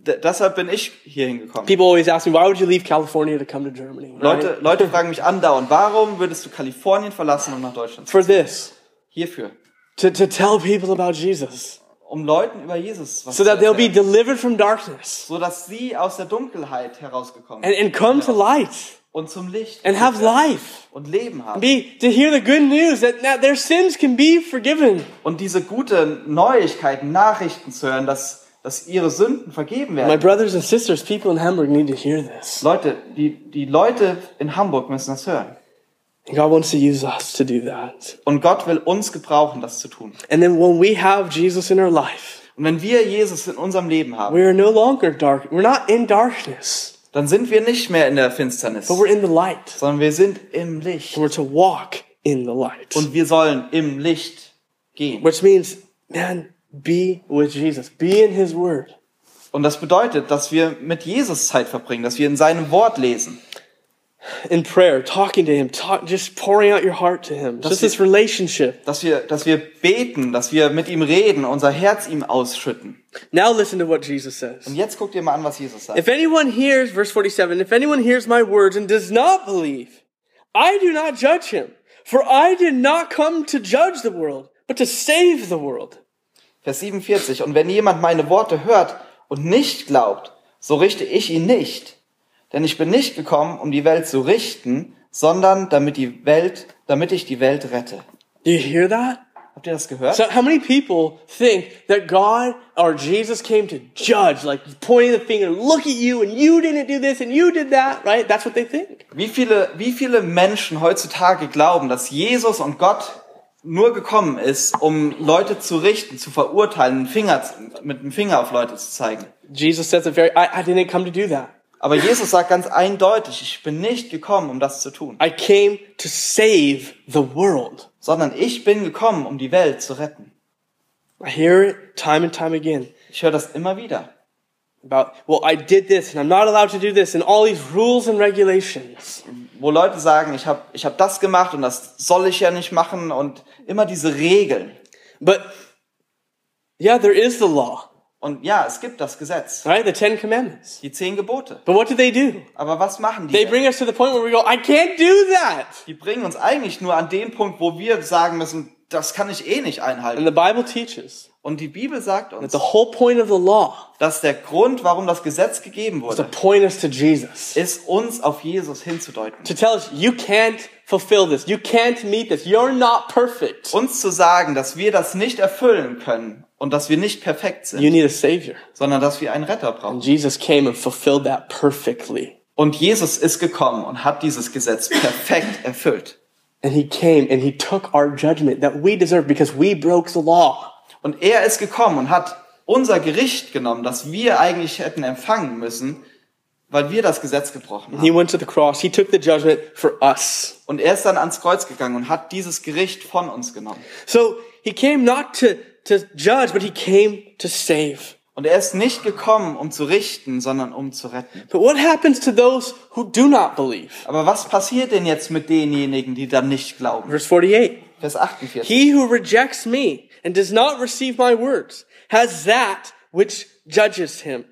Speaker 3: deshalb bin ich hier hingekommen.
Speaker 2: People always ask me, why would you leave California to come to Germany? right?
Speaker 3: Leute, Leute fragen mich andauernd, warum würdest du Kalifornien verlassen, um nach Deutschland zu
Speaker 2: For this,
Speaker 3: Hierfür.
Speaker 2: to, to tell people about Jesus,
Speaker 3: Um Leuten über Jesus was
Speaker 2: so
Speaker 3: zu
Speaker 2: that they'll be delivered from darkness
Speaker 3: so dass sie aus der Dunkelheit herausgekommen
Speaker 2: and, and come to light
Speaker 3: und zum Licht
Speaker 2: and have life.
Speaker 3: und Leben haben.
Speaker 2: Be, to hear the good news that now their sins can be forgiven.
Speaker 3: Und diese gute Neuigkeiten, Nachrichten zu hören, dass, dass ihre Sünden vergeben
Speaker 2: My
Speaker 3: werden.
Speaker 2: brothers and sisters, people in Hamburg need to hear this.
Speaker 3: Leute, die, die Leute in Hamburg müssen das hören.
Speaker 2: And God wants to use us to do that.
Speaker 3: Und Gott will uns gebrauchen, das zu tun.
Speaker 2: And then when we have Jesus in our life,
Speaker 3: Und wenn wir Jesus in unserem Leben haben,
Speaker 2: we are no longer dark. We're not in darkness,
Speaker 3: dann sind wir nicht mehr in der Finsternis,
Speaker 2: but we're in the light.
Speaker 3: sondern wir sind im Licht.
Speaker 2: And we're to walk in the light.
Speaker 3: Und wir sollen im Licht gehen.
Speaker 2: Which means, man, be with Jesus. Be in his word.
Speaker 3: Und das bedeutet, dass wir mit Jesus Zeit verbringen, dass wir in seinem Wort lesen.
Speaker 2: In prayer, talking to him, talk, just pouring out your heart to him. Just this relationship.
Speaker 3: Dass wir, dass wir beten, dass wir mit ihm reden, unser Herz ihm ausschütten.
Speaker 2: Now listen to what Jesus says.
Speaker 3: Und jetzt guckt ihr mal an, was Jesus sagt.
Speaker 2: If anyone hears, verse 47, if anyone hears my words and does not believe, I do not judge him. For I did not come to judge the world, but to save the world.
Speaker 3: Vers 47. Und wenn jemand meine Worte hört und nicht glaubt, so richte ich ihn nicht. Denn ich bin nicht gekommen, um die Welt zu richten, sondern damit die Welt, damit ich die Welt rette.
Speaker 2: Do you hear that?
Speaker 3: Habt ihr das gehört?
Speaker 2: So how many people think that God or Jesus came to judge, like pointing the finger, look at you and you didn't do this and you did that, right? That's what they think.
Speaker 3: Wie viele, wie viele Menschen heutzutage glauben, dass Jesus und Gott nur gekommen ist, um Leute zu richten, zu verurteilen, Finger, mit dem Finger auf Leute zu zeigen?
Speaker 2: Jesus says it very, I, I didn't come to do that.
Speaker 3: Aber Jesus sagt ganz eindeutig, ich bin nicht gekommen, um das zu tun,
Speaker 2: I came to save the world.
Speaker 3: sondern ich bin gekommen, um die Welt zu retten.
Speaker 2: I hear it time and time again.
Speaker 3: Ich höre das immer wieder.
Speaker 2: About, well, I did this and I'm not allowed to do this and all these rules and regulations.
Speaker 3: wo Leute sagen, ich habe ich hab das gemacht und das soll ich ja nicht machen und immer diese Regeln.
Speaker 2: But yeah, there is the law,
Speaker 3: Und ja, es gibt das Gesetz,
Speaker 2: right? The Ten Commandments.
Speaker 3: die zehn Gebote.
Speaker 2: But what do they do?
Speaker 3: Aber was machen die?
Speaker 2: They
Speaker 3: denn?
Speaker 2: bring us to the point where we go, I can't do that.
Speaker 3: Die bringen uns eigentlich nur an den Punkt, wo wir sagen müssen, das kann ich eh nicht
Speaker 2: And
Speaker 3: einhalten.
Speaker 2: the Bible teaches
Speaker 3: Und die Bibel sagt
Speaker 2: that
Speaker 3: uns,
Speaker 2: the whole point of the law
Speaker 3: dass der Grund, warum das Gesetz gegeben
Speaker 2: to
Speaker 3: wurde,
Speaker 2: point us to Jesus.
Speaker 3: ist uns auf Jesus hinzudeuten.
Speaker 2: To tell us, you can't fulfill this. You can't meet this. You're not perfect.
Speaker 3: Uns zu sagen, dass wir das nicht erfüllen können und dass wir nicht perfekt
Speaker 2: You
Speaker 3: sind,
Speaker 2: need a savior.
Speaker 3: sondern dass wir einen Retter brauchen.
Speaker 2: And Jesus came and fulfilled that perfectly.
Speaker 3: Und Jesus ist gekommen und hat dieses Gesetz perfekt erfüllt.
Speaker 2: And he came and he took our judgment that we deserve because we broke the law.
Speaker 3: Und er ist gekommen und hat unser Gericht genommen, das wir eigentlich hätten empfangen müssen, weil wir das Gesetz gebrochen haben.
Speaker 2: He went to the cross. He took the judgment for us.
Speaker 3: Und er ist dann ans Kreuz gegangen und hat dieses Gericht von uns genommen.
Speaker 2: So he came not to, to judge, but he came to save.
Speaker 3: Und er ist nicht gekommen, um zu richten, sondern um zu retten.
Speaker 2: But what happens to those who do not believe?
Speaker 3: Aber was passiert denn jetzt mit denjenigen, die dann nicht glauben?
Speaker 2: Verse 48.
Speaker 3: Vers 48.
Speaker 2: He who rejects me and does not receive my words has that which judges him.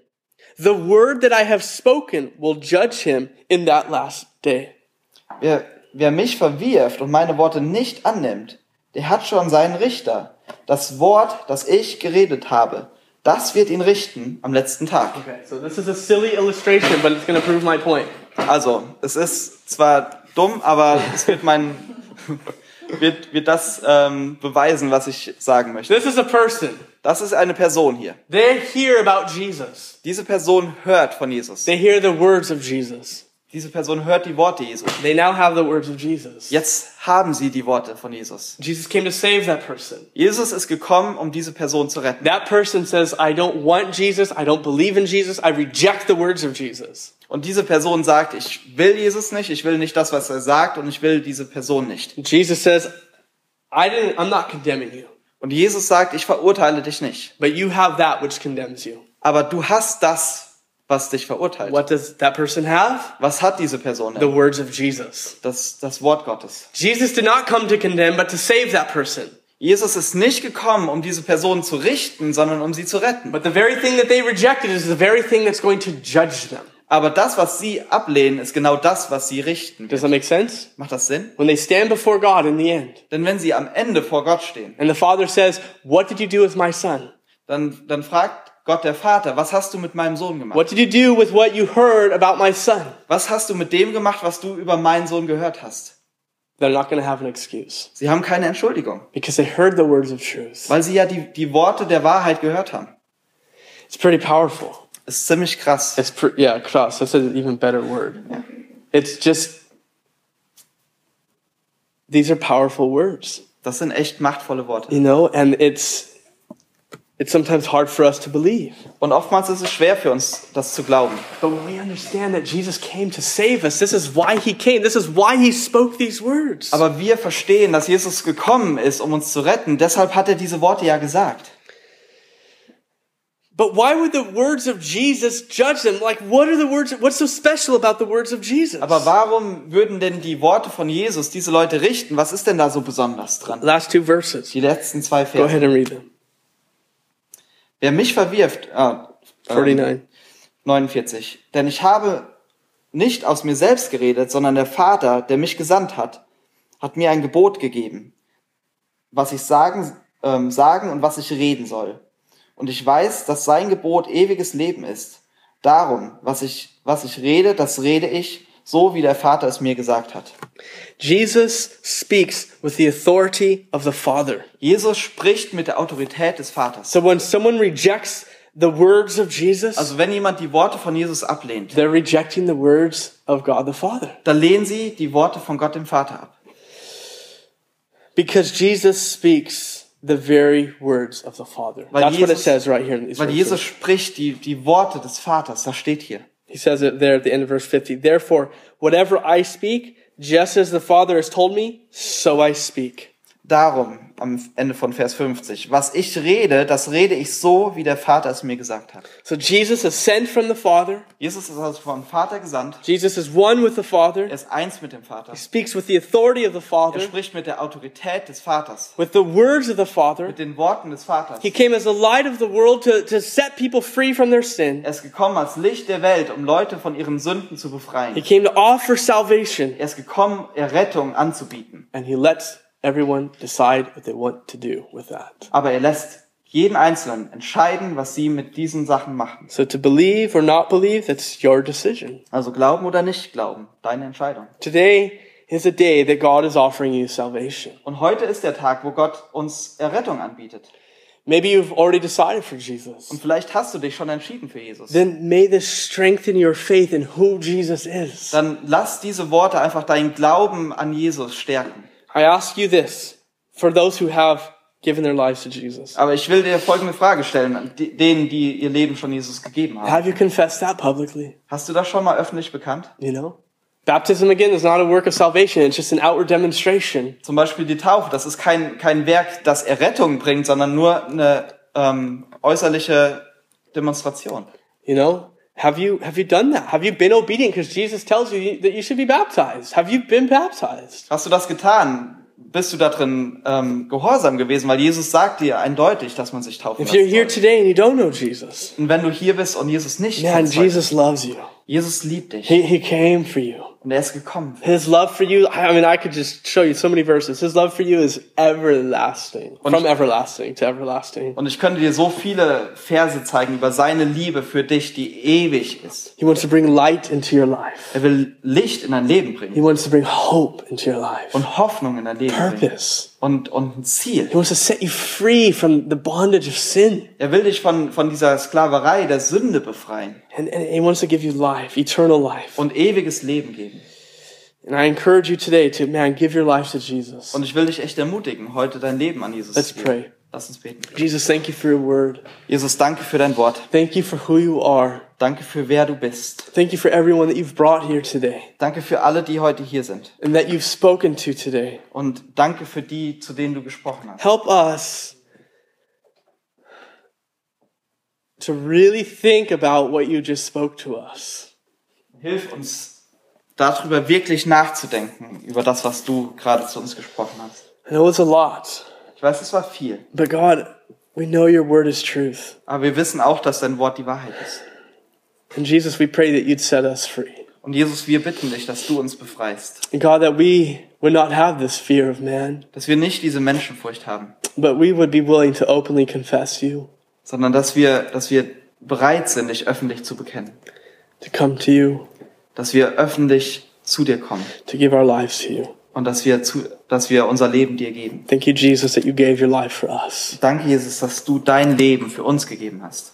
Speaker 2: The word that I have spoken will judge him in that last day.
Speaker 3: Wer, wer mich verwirft und meine Worte nicht annimmt, der hat schon seinen Richter. Das Wort, das ich geredet habe, das wird ihn richten am letzten Tag.
Speaker 2: Okay, so this is a silly illustration, but it's going to prove my point.
Speaker 3: Also, es ist zwar dumm, aber es wird mein, wird, wird das ähm, beweisen, was ich sagen möchte.
Speaker 2: This is a person.
Speaker 3: Das ist eine Person hier.
Speaker 2: They hear about Jesus.
Speaker 3: Diese Person hört von Jesus.
Speaker 2: They hear the words of Jesus.
Speaker 3: Diese Person hört die Worte Jesu.
Speaker 2: They now have the words of Jesus.
Speaker 3: Jetzt haben sie die Worte von Jesus.
Speaker 2: Jesus came to save that person.
Speaker 3: Jesus ist gekommen, um diese Person zu retten.
Speaker 2: That person says, I don't want Jesus. I don't believe in Jesus. I reject the words of Jesus.
Speaker 3: Und diese Person sagt, ich will Jesus nicht, ich will nicht das, was er sagt und ich will diese Person nicht.
Speaker 2: Jesus says, I didn't, I'm not condemning you,
Speaker 3: Und Jesus sagt, ich verurteile dich nicht.
Speaker 2: but you have that which condemns you.
Speaker 3: Aber du hast das, was dich verurteilt.
Speaker 2: What does that person have?
Speaker 3: Was hat diese Person
Speaker 2: The words of Jesus.
Speaker 3: Das, das Wort Gottes.
Speaker 2: Jesus did not come to condemn, but to save that person.
Speaker 3: Jesus ist nicht gekommen, um diese Person zu richten, sondern um sie zu retten.
Speaker 2: But the very thing that they rejected is the very thing that's going to judge them.
Speaker 3: Aber das, was sie ablehnen, ist genau das, was sie richten.
Speaker 2: Does that make sense?
Speaker 3: Macht das Sinn?
Speaker 2: When they stand before God in the end,
Speaker 3: Denn wenn sie am Ende vor Gott stehen,
Speaker 2: and the Father says, What did you do with my son?
Speaker 3: dann, dann fragt Gott der Vater, was hast du mit meinem Sohn gemacht?
Speaker 2: What did you do with what you heard about my son?
Speaker 3: Was hast du mit dem gemacht, was du über meinen Sohn gehört hast?
Speaker 2: They're not going to have an excuse
Speaker 3: Sie haben keine Entschuldigung,
Speaker 2: because they heard the words of truth.
Speaker 3: weil sie ja die, die Worte der Wahrheit gehört haben.
Speaker 2: It's pretty powerful.
Speaker 3: ist ziemlich krass.
Speaker 2: It's pre- yeah, cross. That's an even better word. It's just these are powerful words,
Speaker 3: Das sind echt machtvolle Worte.
Speaker 2: you know, and it's it's sometimes hard for us to believe.
Speaker 3: Und oftmals ist es schwer für uns, das zu glauben.
Speaker 2: But when we understand that Jesus came to save us, this is why he came. This is why he spoke these words.
Speaker 3: Aber wir verstehen, dass Jesus gekommen ist, um uns zu retten. Deshalb hat er diese Worte ja gesagt.
Speaker 2: But why would the words of Jesus judge them? Like, what are the words? What's so special about the words of Jesus?
Speaker 3: Aber warum würden denn die Worte von Jesus diese Leute richten? Was ist denn da so besonders dran?
Speaker 2: Last two verses.
Speaker 3: Die letzten zwei
Speaker 2: Go
Speaker 3: Verse.
Speaker 2: ahead and read them.
Speaker 3: Wer mich verwirft, ah, ähm,
Speaker 2: 49.
Speaker 3: 49. Denn ich habe nicht aus mir selbst geredet, sondern der Vater, der mich gesandt hat, hat mir ein Gebot gegeben, was ich sagen, ähm, sagen und was ich reden soll. Und ich weiß, dass sein Gebot ewiges Leben ist. Darum, was ich, was ich rede, das rede ich, so wie der Vater es mir gesagt hat.
Speaker 2: Jesus speaks with the authority of the Father.
Speaker 3: Jesus spricht mit der Autorität des Vaters.
Speaker 2: So when someone rejects the words of Jesus,
Speaker 3: Also wenn jemand die Worte von Jesus ablehnt,
Speaker 2: they're rejecting the words of God the Father.
Speaker 3: dann lehnen sie die Worte von Gott dem Vater ab.
Speaker 2: Because Jesus speaks the very words of the Father.
Speaker 3: Weil
Speaker 2: That's what it
Speaker 3: Jesus-
Speaker 2: says right here in these
Speaker 3: Weil
Speaker 2: verses.
Speaker 3: Jesus spricht die, die Worte des Vaters, das steht hier.
Speaker 2: He says it there at the end of verse 50. Therefore, whatever I speak, just as the Father has told me, so I speak.
Speaker 3: darum am Ende von Vers 50. Was ich rede, das rede ich so, wie der Vater es mir gesagt hat.
Speaker 2: So Jesus is sent from the Father.
Speaker 3: Jesus ist also vom Vater gesandt.
Speaker 2: Jesus is one with the Father.
Speaker 3: Er ist eins mit dem Vater.
Speaker 2: He speaks with the authority of the
Speaker 3: Er
Speaker 2: Father,
Speaker 3: spricht mit der Autorität des Vaters,
Speaker 2: with the words of the Father.
Speaker 3: mit den Worten des Vaters.
Speaker 2: He came as the light of the world to, to set people free from their sin.
Speaker 3: Er ist gekommen als Licht der Welt, um Leute von ihren Sünden zu
Speaker 2: He
Speaker 3: befreien.
Speaker 2: came to offer salvation.
Speaker 3: Er ist gekommen, Errettung anzubieten.
Speaker 2: And he lets everyone decide what they want to do with that.
Speaker 3: Aber er lässt jeden Einzelnen entscheiden, was sie mit diesen Sachen machen.
Speaker 2: So to believe or not believe, that's your decision.
Speaker 3: Also glauben oder nicht glauben, deine Entscheidung.
Speaker 2: Today is a day that God is offering you salvation.
Speaker 3: Und heute ist der Tag, wo Gott uns Errettung anbietet.
Speaker 2: Maybe you've already decided for Jesus.
Speaker 3: Und vielleicht hast du dich schon entschieden für Jesus.
Speaker 2: Then may this strengthen your faith in who Jesus is.
Speaker 3: Dann lass diese Worte einfach deinen Glauben an Jesus stärken.
Speaker 2: I ask you this for those who have given their lives to Jesus.
Speaker 3: Aber ich will dir folgende Frage stellen, denen, die ihr Leben schon Jesus gegeben haben.
Speaker 2: Have you confessed that publicly?
Speaker 3: Hast du das schon mal öffentlich bekannt?
Speaker 2: You know? Baptism again is not a work of salvation, it's just an outward demonstration.
Speaker 3: Zum Beispiel die Taufe, das ist kein, kein Werk, das Errettung bringt, sondern nur eine ähm, äußerliche Demonstration.
Speaker 2: You know? Have you have you done that? Have you been obedient? Because Jesus tells you that you should be baptized. Have you been baptized?
Speaker 3: Hast du das getan? Bist du da drin ähm, gehorsam gewesen? Weil Jesus sagt dir eindeutig, dass man sich taufen
Speaker 2: If you're here today and you don't know Jesus,
Speaker 3: Und wenn du hier bist und Jesus nicht
Speaker 2: man,
Speaker 3: kennst,
Speaker 2: Jesus loves you.
Speaker 3: Jesus liebt dich
Speaker 2: He, he came for you.
Speaker 3: und er ist gekommen.
Speaker 2: His love for you, I mean, I could just show you so many verses. His love for you is everlasting. From everlasting to everlasting.
Speaker 3: Und ich könnte dir so viele Verse zeigen über seine Liebe für dich, die ewig ist.
Speaker 2: He wants to bring light into your life.
Speaker 3: Er will Licht in dein Leben
Speaker 2: He
Speaker 3: bringen
Speaker 2: wants to bring hope into your life.
Speaker 3: und Hoffnung in dein Leben bringen
Speaker 2: Purpose.
Speaker 3: Und, und ein Ziel.
Speaker 2: He wants to set you free from the bondage of sin.
Speaker 3: Er will dich von, von dieser Sklaverei der Sünde befreien
Speaker 2: And, and he wants to give you life, eternal life.
Speaker 3: und ewiges Leben geben.
Speaker 2: And I encourage you today to, man, give your life to Jesus.
Speaker 3: Und ich will dich echt ermutigen, heute dein Leben an Jesus
Speaker 2: Let's
Speaker 3: zu geben.
Speaker 2: pray.
Speaker 3: Lass uns beten.
Speaker 2: Jesus, thank you for your word.
Speaker 3: Jesus, danke für dein Wort.
Speaker 2: Thank you for who you are.
Speaker 3: Danke für wer du bist.
Speaker 2: Thank you for everyone that you've brought here today
Speaker 3: Danke für alle, die heute hier sind.
Speaker 2: and that you've spoken to today.
Speaker 3: Und danke für die, zu denen du gesprochen hast.
Speaker 2: Help us to really think about what you just spoke to us.
Speaker 3: Hilf uns darüber wirklich nachzudenken, über das, was du gerade zu uns gesprochen hast.
Speaker 2: I know it's a lot,
Speaker 3: Ich weiß, es war viel,
Speaker 2: but God, we know your word is truth.
Speaker 3: aber wir wissen auch, dass dein Wort die Wahrheit ist.
Speaker 2: And Jesus, we pray that you'd set us free.
Speaker 3: Und Jesus, wir bitten dich, dass du uns befreist.
Speaker 2: And God, that we would not have this fear of man,
Speaker 3: Dass wir nicht diese Menschenfurcht haben,
Speaker 2: but we would be willing to openly confess you,
Speaker 3: sondern dass wir, dass wir bereit sind, dich öffentlich zu bekennen.
Speaker 2: to come to you,
Speaker 3: Dass wir öffentlich zu dir kommen.
Speaker 2: to give our lives to you.
Speaker 3: Und dass wir, zu, dass wir unser Leben dir geben.
Speaker 2: Thank you, Jesus, that you gave your life for us.
Speaker 3: Danke, Jesus, dass du dein Leben für uns gegeben hast.